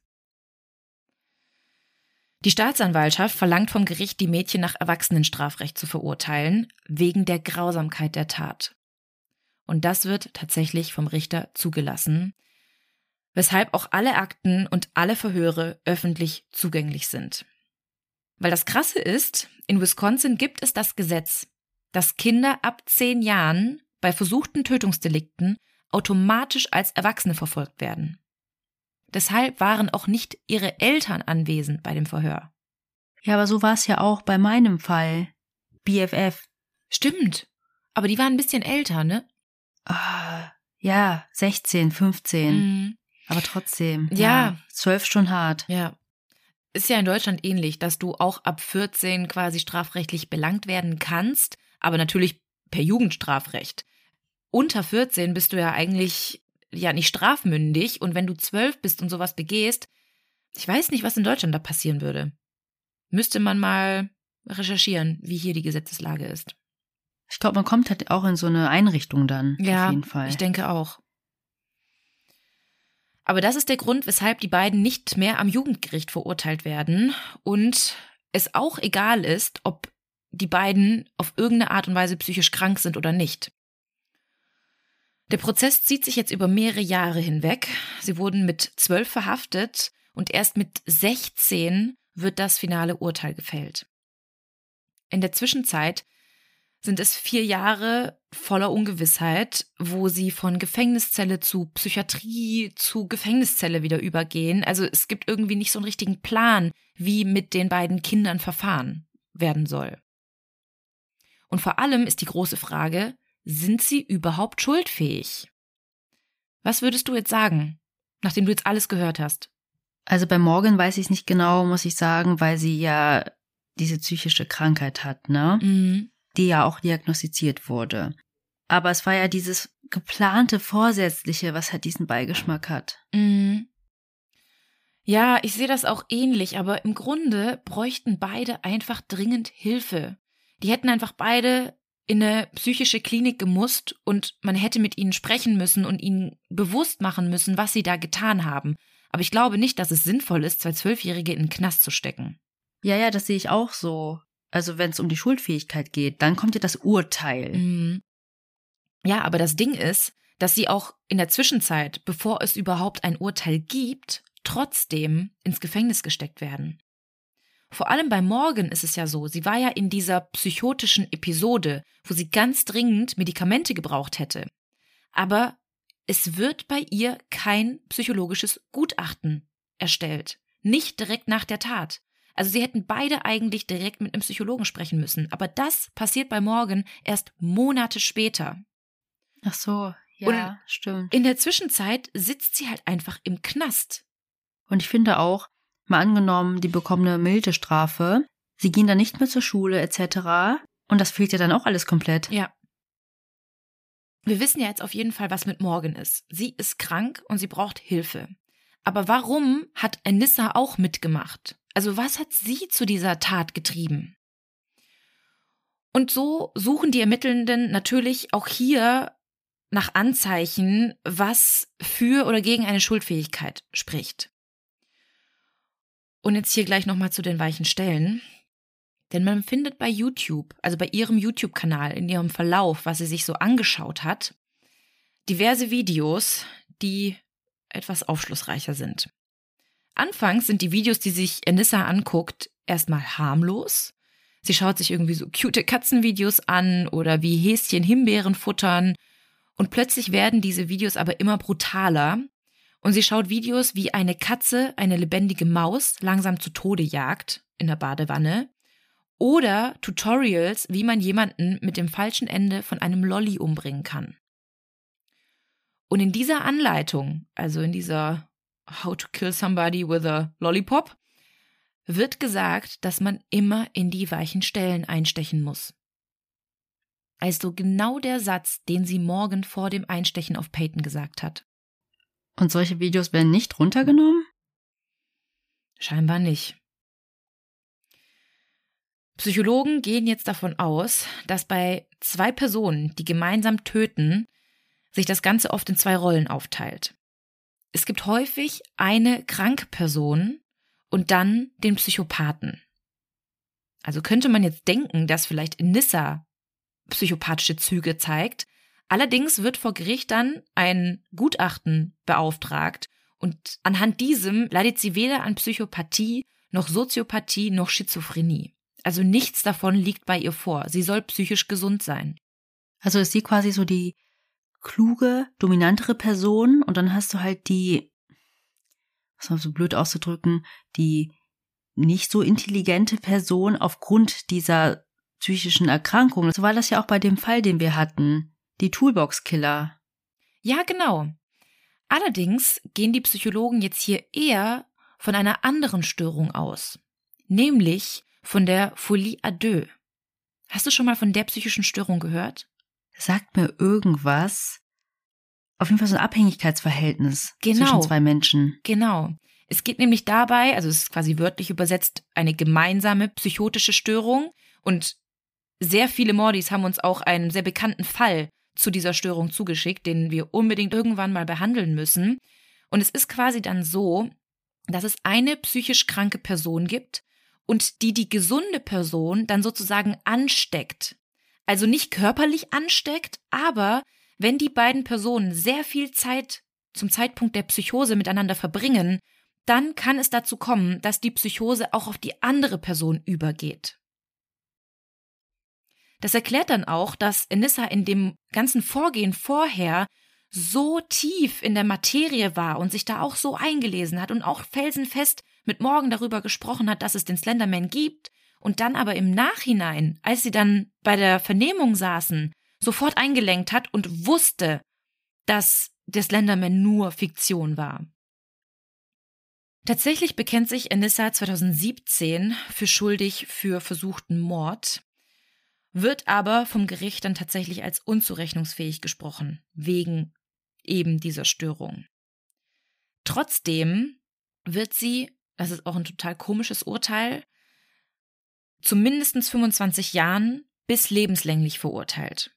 Die Staatsanwaltschaft verlangt vom Gericht, die Mädchen nach Erwachsenenstrafrecht zu verurteilen, wegen der Grausamkeit der Tat. Und das wird tatsächlich vom Richter zugelassen, weshalb auch alle Akten und alle Verhöre öffentlich zugänglich sind. Weil das Krasse ist, in Wisconsin gibt es das Gesetz, dass Kinder ab zehn Jahren bei versuchten Tötungsdelikten automatisch als Erwachsene verfolgt werden. Deshalb waren auch nicht ihre Eltern anwesend bei dem Verhör. Ja, aber so war es ja auch bei meinem Fall. BFF. Stimmt. Aber die waren ein bisschen älter, ne? Ah, ja, 16, 15. Mhm. Aber trotzdem. Ja. Zwölf ja, Stunden hart. Ja. Ist ja in Deutschland ähnlich, dass du auch ab 14 quasi strafrechtlich belangt werden kannst, aber natürlich per Jugendstrafrecht. Unter 14 bist du ja eigentlich ja nicht strafmündig und wenn du 12 bist und sowas begehst, ich weiß nicht, was in Deutschland da passieren würde. Müsste man mal recherchieren, wie hier die Gesetzeslage ist. Ich glaube, man kommt halt auch in so eine Einrichtung dann. Ja, auf jeden Fall. ich denke auch. Aber das ist der Grund, weshalb die beiden nicht mehr am Jugendgericht verurteilt werden und es auch egal ist, ob die beiden auf irgendeine Art und Weise psychisch krank sind oder nicht. Der Prozess zieht sich jetzt über mehrere Jahre hinweg. Sie wurden mit zwölf verhaftet und erst mit 16 wird das finale Urteil gefällt. In der Zwischenzeit sind es vier Jahre voller Ungewissheit, wo sie von Gefängniszelle zu Psychiatrie zu Gefängniszelle wieder übergehen. Also es gibt irgendwie nicht so einen richtigen Plan, wie mit den beiden Kindern verfahren werden soll. Und vor allem ist die große Frage, sind sie überhaupt schuldfähig? Was würdest du jetzt sagen, nachdem du jetzt alles gehört hast? Also bei Morgan weiß ich es nicht genau, muss ich sagen, weil sie ja diese psychische Krankheit hat, ne? Mhm die ja auch diagnostiziert wurde. Aber es war ja dieses geplante Vorsätzliche, was halt diesen Beigeschmack hat. Mhm. Ja, ich sehe das auch ähnlich, aber im Grunde bräuchten beide einfach dringend Hilfe. Die hätten einfach beide in eine psychische Klinik gemusst und man hätte mit ihnen sprechen müssen und ihnen bewusst machen müssen, was sie da getan haben. Aber ich glaube nicht, dass es sinnvoll ist, zwei Zwölfjährige in den Knast zu stecken. Ja, ja, das sehe ich auch so also wenn es um die Schuldfähigkeit geht, dann kommt ja das Urteil. Mhm. Ja, aber das Ding ist, dass sie auch in der Zwischenzeit, bevor es überhaupt ein Urteil gibt, trotzdem ins Gefängnis gesteckt werden. Vor allem bei Morgan ist es ja so, sie war ja in dieser psychotischen Episode, wo sie ganz dringend Medikamente gebraucht hätte. Aber es wird bei ihr kein psychologisches Gutachten erstellt. Nicht direkt nach der Tat. Also sie hätten beide eigentlich direkt mit einem Psychologen sprechen müssen. Aber das passiert bei Morgan erst Monate später. Ach so, ja, Und stimmt. In der Zwischenzeit sitzt sie halt einfach im Knast. Und ich finde auch, mal angenommen, die bekommen eine milde Strafe, sie gehen dann nicht mehr zur Schule etc. Und das fehlt ja dann auch alles komplett. Ja. Wir wissen ja jetzt auf jeden Fall, was mit Morgan ist. Sie ist krank und sie braucht Hilfe. Aber warum hat Anissa auch mitgemacht? Also was hat sie zu dieser Tat getrieben? Und so suchen die Ermittelnden natürlich auch hier nach Anzeichen, was für oder gegen eine Schuldfähigkeit spricht. Und jetzt hier gleich nochmal zu den weichen Stellen. Denn man findet bei YouTube, also bei ihrem YouTube-Kanal, in ihrem Verlauf, was sie sich so angeschaut hat, diverse Videos, die etwas aufschlussreicher sind. Anfangs sind die Videos, die sich Anissa anguckt, erstmal harmlos. Sie schaut sich irgendwie so cute Katzenvideos an oder wie Häschen Himbeeren futtern. Und plötzlich werden diese Videos aber immer brutaler. Und sie schaut Videos, wie eine Katze eine lebendige Maus langsam zu Tode jagt in der Badewanne. Oder Tutorials, wie man jemanden mit dem falschen Ende von einem Lolly umbringen kann. Und in dieser Anleitung, also in dieser How to Kill Somebody with a Lollipop, wird gesagt, dass man immer in die weichen Stellen einstechen muss. Also genau der Satz, den sie morgen vor dem Einstechen auf Peyton gesagt hat. Und solche Videos werden nicht runtergenommen? Scheinbar nicht. Psychologen gehen jetzt davon aus, dass bei zwei Personen, die gemeinsam töten, sich das Ganze oft in zwei Rollen aufteilt. Es gibt häufig eine kranke Person und dann den Psychopathen. Also könnte man jetzt denken, dass vielleicht Nissa psychopathische Züge zeigt. Allerdings wird vor Gericht dann ein Gutachten beauftragt und anhand diesem leidet sie weder an Psychopathie noch Soziopathie noch Schizophrenie. Also nichts davon liegt bei ihr vor. Sie soll psychisch gesund sein. Also ist sie quasi so die kluge, dominantere Person und dann hast du halt die, was mal so blöd auszudrücken, die nicht so intelligente Person aufgrund dieser psychischen Erkrankung. So war das ja auch bei dem Fall, den wir hatten. Die Toolbox-Killer. Ja, genau. Allerdings gehen die Psychologen jetzt hier eher von einer anderen Störung aus. Nämlich von der Folie à deux. Hast du schon mal von der psychischen Störung gehört? sagt mir irgendwas. Auf jeden Fall so ein Abhängigkeitsverhältnis genau. zwischen zwei Menschen. Genau. Es geht nämlich dabei, also es ist quasi wörtlich übersetzt, eine gemeinsame psychotische Störung und sehr viele Mordis haben uns auch einen sehr bekannten Fall zu dieser Störung zugeschickt, den wir unbedingt irgendwann mal behandeln müssen. Und es ist quasi dann so, dass es eine psychisch kranke Person gibt und die die gesunde Person dann sozusagen ansteckt. Also nicht körperlich ansteckt, aber wenn die beiden Personen sehr viel Zeit zum Zeitpunkt der Psychose miteinander verbringen, dann kann es dazu kommen, dass die Psychose auch auf die andere Person übergeht. Das erklärt dann auch, dass Enissa in dem ganzen Vorgehen vorher so tief in der Materie war und sich da auch so eingelesen hat und auch felsenfest mit Morgen darüber gesprochen hat, dass es den Slenderman gibt und dann aber im Nachhinein, als sie dann bei der Vernehmung saßen, sofort eingelenkt hat und wusste, dass der Slenderman nur Fiktion war. Tatsächlich bekennt sich Anissa 2017 für schuldig für versuchten Mord, wird aber vom Gericht dann tatsächlich als unzurechnungsfähig gesprochen, wegen eben dieser Störung. Trotzdem wird sie, das ist auch ein total komisches Urteil, zu mindestens 25 Jahren bis lebenslänglich verurteilt.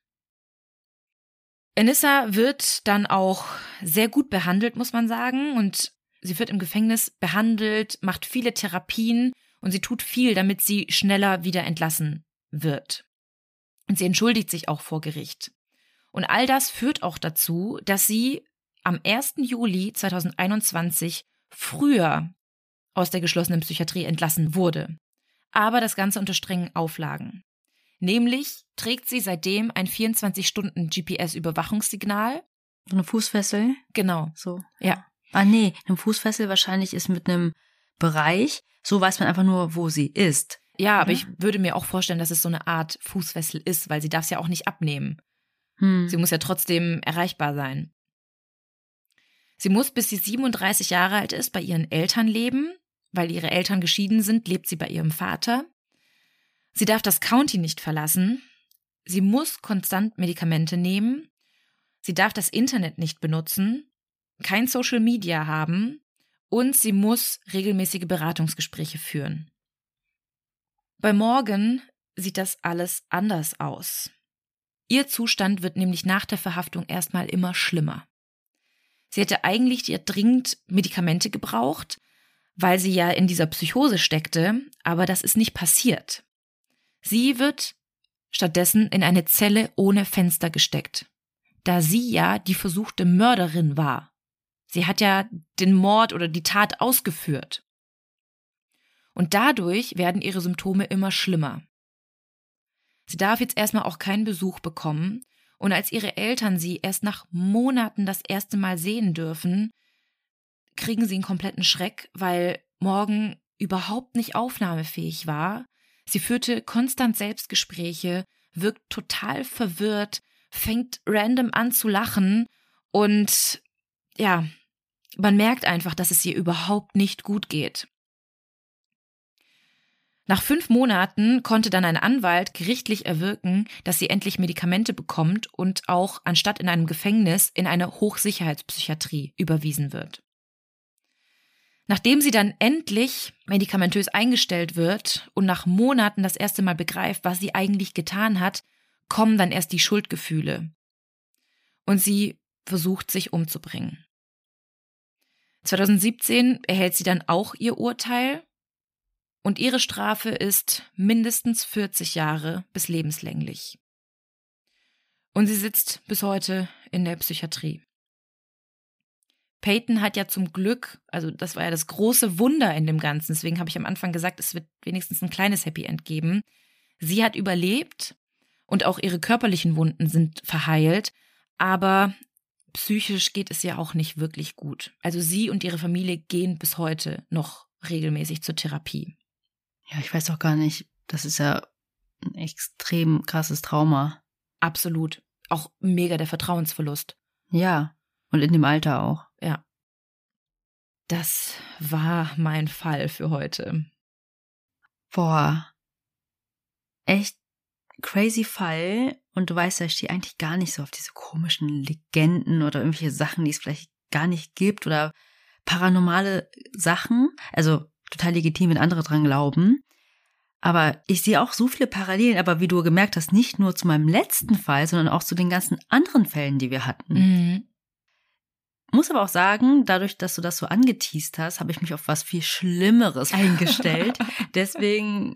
Anissa wird dann auch sehr gut behandelt, muss man sagen, und sie wird im Gefängnis behandelt, macht viele Therapien und sie tut viel, damit sie schneller wieder entlassen wird. Und sie entschuldigt sich auch vor Gericht. Und all das führt auch dazu, dass sie am 1. Juli 2021 früher aus der geschlossenen Psychiatrie entlassen wurde. Aber das Ganze unter strengen Auflagen. Nämlich trägt sie seitdem ein 24-Stunden-GPS-Überwachungssignal. So eine Fußfessel? Genau. So. Ja. Ah, nee, eine Fußfessel wahrscheinlich ist mit einem Bereich. So weiß man einfach nur, wo sie ist. Ja, aber ich würde mir auch vorstellen, dass es so eine Art Fußfessel ist, weil sie darf es ja auch nicht abnehmen. Hm. Sie muss ja trotzdem erreichbar sein. Sie muss, bis sie 37 Jahre alt ist, bei ihren Eltern leben. Weil ihre Eltern geschieden sind, lebt sie bei ihrem Vater. Sie darf das County nicht verlassen. Sie muss konstant Medikamente nehmen. Sie darf das Internet nicht benutzen kein Social Media haben und sie muss regelmäßige Beratungsgespräche führen. Bei Morgan sieht das alles anders aus. Ihr Zustand wird nämlich nach der Verhaftung erstmal immer schlimmer. Sie hätte eigentlich ja dringend Medikamente gebraucht, weil sie ja in dieser Psychose steckte, aber das ist nicht passiert. Sie wird stattdessen in eine Zelle ohne Fenster gesteckt, da sie ja die versuchte Mörderin war. Sie hat ja den Mord oder die Tat ausgeführt. Und dadurch werden ihre Symptome immer schlimmer. Sie darf jetzt erstmal auch keinen Besuch bekommen, und als ihre Eltern sie erst nach Monaten das erste Mal sehen dürfen, kriegen sie einen kompletten Schreck, weil Morgan überhaupt nicht aufnahmefähig war. Sie führte konstant Selbstgespräche, wirkt total verwirrt, fängt random an zu lachen und ja, man merkt einfach, dass es ihr überhaupt nicht gut geht. Nach fünf Monaten konnte dann ein Anwalt gerichtlich erwirken, dass sie endlich Medikamente bekommt und auch anstatt in einem Gefängnis in eine Hochsicherheitspsychiatrie überwiesen wird. Nachdem sie dann endlich medikamentös eingestellt wird und nach Monaten das erste Mal begreift, was sie eigentlich getan hat, kommen dann erst die Schuldgefühle. Und sie versucht sich umzubringen. 2017 erhält sie dann auch ihr Urteil und ihre Strafe ist mindestens 40 Jahre bis lebenslänglich. Und sie sitzt bis heute in der Psychiatrie. Peyton hat ja zum Glück, also das war ja das große Wunder in dem Ganzen, deswegen habe ich am Anfang gesagt, es wird wenigstens ein kleines Happy End geben. Sie hat überlebt und auch ihre körperlichen Wunden sind verheilt, aber psychisch geht es ja auch nicht wirklich gut. Also sie und ihre Familie gehen bis heute noch regelmäßig zur Therapie. Ja, ich weiß auch gar nicht. Das ist ja ein extrem krasses Trauma. Absolut. Auch mega der Vertrauensverlust. Ja. Und in dem Alter auch. Ja. Das war mein Fall für heute. Boah. Echt crazy Fall und du weißt ja, ich stehe eigentlich gar nicht so auf diese komischen Legenden oder irgendwelche Sachen, die es vielleicht gar nicht gibt oder paranormale Sachen, also total legitim, wenn andere dran glauben. Aber ich sehe auch so viele Parallelen, aber wie du gemerkt hast, nicht nur zu meinem letzten Fall, sondern auch zu den ganzen anderen Fällen, die wir hatten. Mhm. Muss aber auch sagen, dadurch, dass du das so angeteased hast, habe ich mich auf was viel Schlimmeres eingestellt. Deswegen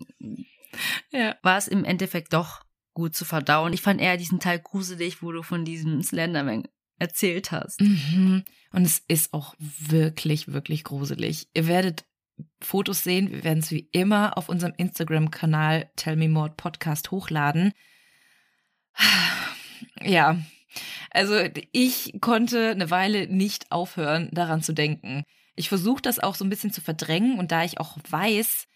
Ja. war es im Endeffekt doch gut zu verdauen. Ich fand eher diesen Teil gruselig, wo du von diesem Slenderman erzählt hast. Mhm. Und es ist auch wirklich, wirklich gruselig. Ihr werdet Fotos sehen. Wir werden es wie immer auf unserem Instagram-Kanal Tell Me More Podcast hochladen. Ja, also ich konnte eine Weile nicht aufhören, daran zu denken. Ich versuche das auch so ein bisschen zu verdrängen und da ich auch weiß,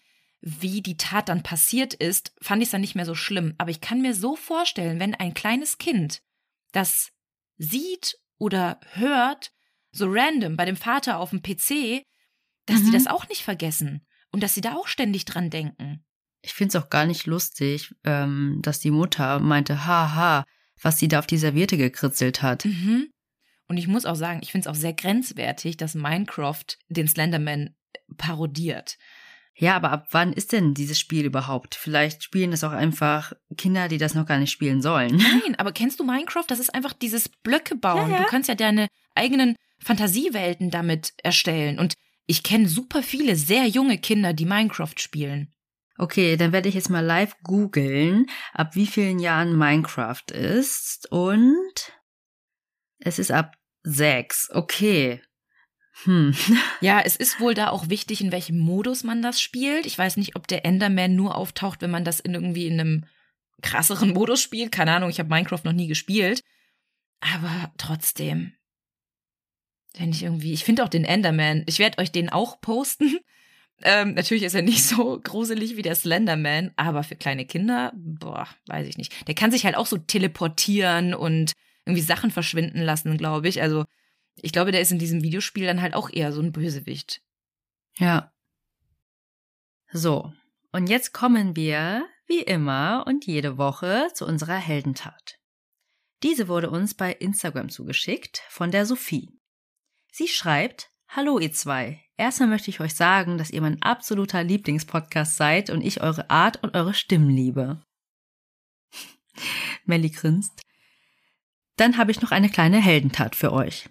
wie die Tat dann passiert ist, fand ich es dann nicht mehr so schlimm. Aber ich kann mir so vorstellen, wenn ein kleines Kind das sieht oder hört, so random bei dem Vater auf dem PC, dass Mhm. die das auch nicht vergessen und dass sie da auch ständig dran denken. Ich finde es auch gar nicht lustig, ähm, dass die Mutter meinte, haha, was sie da auf die Serviette gekritzelt hat. Mhm. Und ich muss auch sagen, ich finde es auch sehr grenzwertig, dass Minecraft den Slenderman parodiert. Ja, aber ab wann ist denn dieses Spiel überhaupt? Vielleicht spielen das auch einfach Kinder, die das noch gar nicht spielen sollen. Nein, aber kennst du Minecraft? Das ist einfach dieses Blöcke bauen. Ja, ja. Du kannst ja deine eigenen Fantasiewelten damit erstellen. Und ich kenne super viele sehr junge Kinder, die Minecraft spielen. Okay, dann werde ich jetzt mal live googeln, ab wie vielen Jahren Minecraft ist. Und es ist ab sechs. Okay. Hm. Ja, es ist wohl da auch wichtig, in welchem Modus man das spielt. Ich weiß nicht, ob der Enderman nur auftaucht, wenn man das in irgendwie in einem krasseren Modus spielt. Keine Ahnung, ich habe Minecraft noch nie gespielt. Aber trotzdem. Wenn ich irgendwie, ich finde auch den Enderman, ich werde euch den auch posten. Ähm, natürlich ist er nicht so gruselig wie der Slenderman, aber für kleine Kinder, boah, weiß ich nicht. Der kann sich halt auch so teleportieren und irgendwie Sachen verschwinden lassen, glaube ich. Also ich glaube, der ist in diesem Videospiel dann halt auch eher so ein Bösewicht. Ja. So, und jetzt kommen wir, wie immer und jede Woche, zu unserer Heldentat. Diese wurde uns bei Instagram zugeschickt von der Sophie. Sie schreibt, Hallo ihr zwei. Erstmal möchte ich euch sagen, dass ihr mein absoluter Lieblingspodcast seid und ich eure Art und eure Stimmen liebe. Melly grinst. Dann habe ich noch eine kleine Heldentat für euch.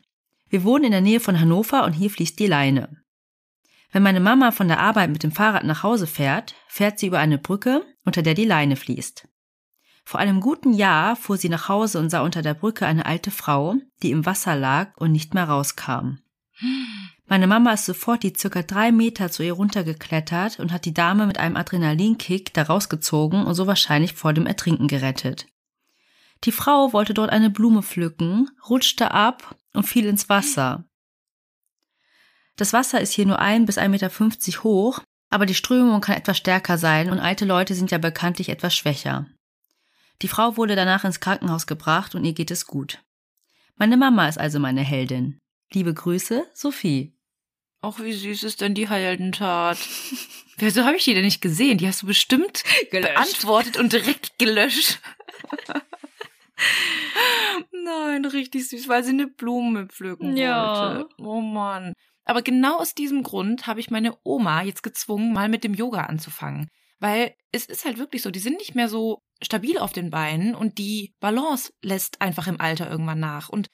Wir wohnen in der Nähe von Hannover und hier fließt die Leine. Wenn meine Mama von der Arbeit mit dem Fahrrad nach Hause fährt, fährt sie über eine Brücke, unter der die Leine fließt. Vor einem guten Jahr fuhr sie nach Hause und sah unter der Brücke eine alte Frau, die im Wasser lag und nicht mehr rauskam. Meine Mama ist sofort die circa drei Meter zu ihr runtergeklettert und hat die Dame mit einem Adrenalinkick da rausgezogen und so wahrscheinlich vor dem Ertrinken gerettet. Die Frau wollte dort eine Blume pflücken, rutschte ab und fiel ins Wasser. Das Wasser ist hier nur ein bis 1,50 Meter hoch, aber die Strömung kann etwas stärker sein und alte Leute sind ja bekanntlich etwas schwächer. Die Frau wurde danach ins Krankenhaus gebracht und ihr geht es gut. Meine Mama ist also meine Heldin. Liebe Grüße, Sophie. Ach, wie süß ist denn die Heldentat? Wieso habe ich die denn nicht gesehen? Die hast du bestimmt beantwortet und direkt gelöscht. Nein, richtig süß, weil sie eine Blume pflücken Ja. wollte. Oh Mann. Aber genau aus diesem Grund habe ich meine Oma jetzt gezwungen, mal mit dem Yoga anzufangen. Weil es ist halt wirklich so, die sind nicht mehr so stabil auf den Beinen und die Balance lässt einfach im Alter irgendwann nach. Und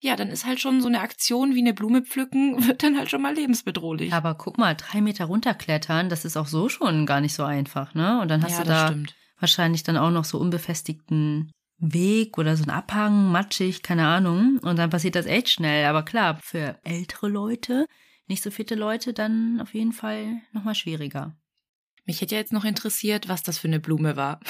ja, dann ist halt schon so eine Aktion wie eine Blume pflücken, wird dann halt schon mal lebensbedrohlich. Aber guck mal, drei Meter runterklettern, das ist auch so schon gar nicht so einfach, ne? Und dann hast ja, du da stimmt. wahrscheinlich dann auch noch so unbefestigten Weg oder so ein Abhang, matschig, keine Ahnung. Und dann passiert das echt schnell. Aber klar, für ältere Leute, nicht so fitte Leute, dann auf jeden Fall nochmal schwieriger. Mich hätte ja jetzt noch interessiert, was das für eine Blume war.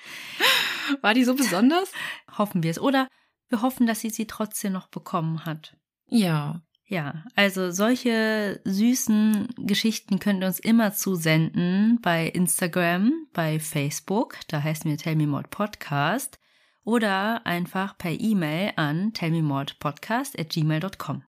war die so besonders? Hoffen wir es. Oder wir hoffen, dass sie sie trotzdem noch bekommen hat. Ja. Ja, also solche süßen Geschichten könnt ihr uns immer zusenden bei Instagram, bei Facebook, da heißen wir Tell Me More Podcast, oder einfach per E-Mail an tellmemorepodcast@gmail.com.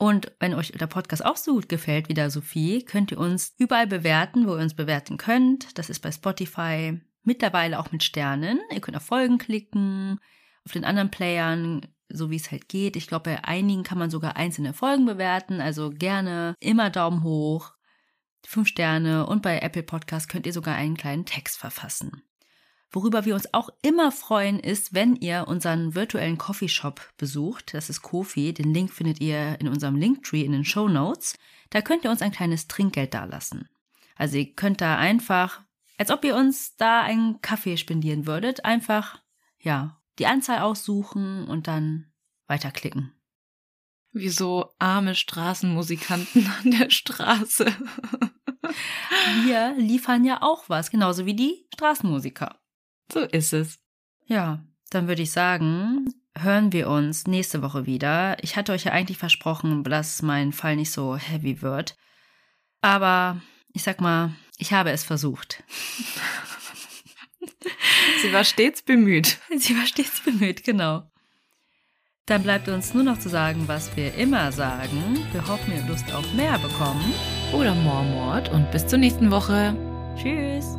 Und wenn euch der Podcast auch so gut gefällt wie der Sophie, könnt ihr uns überall bewerten, wo ihr uns bewerten könnt. Das ist bei Spotify mittlerweile auch mit Sternen. Ihr könnt auf Folgen klicken. Auf den anderen Playern so wie es halt geht. Ich glaube, bei einigen kann man sogar einzelne Folgen bewerten. Also gerne immer Daumen hoch, fünf Sterne und bei Apple Podcast könnt ihr sogar einen kleinen Text verfassen. Worüber wir uns auch immer freuen, ist, wenn ihr unseren virtuellen Coffeeshop besucht. Das ist Kofi. Den Link findet ihr in unserem Linktree in den Show Notes. Da könnt ihr uns ein kleines Trinkgeld dalassen. Also ihr könnt da einfach, als ob ihr uns da einen Kaffee spendieren würdet, einfach, ja, die Anzahl aussuchen und dann weiterklicken. Wie so arme Straßenmusikanten an der Straße. Wir liefern ja auch was, genauso wie die Straßenmusiker. So ist es. Ja, dann würde ich sagen, hören wir uns nächste Woche wieder. Ich hatte euch ja eigentlich versprochen, dass mein Fall nicht so heavy wird. Aber ich sag mal, ich habe es versucht. Sie war stets bemüht. Sie war stets bemüht, genau. Dann bleibt uns nur noch zu sagen, was wir immer sagen. Wir hoffen, ihr Lust auf mehr bekommen. Oder Mormord und bis zur nächsten Woche. Tschüss.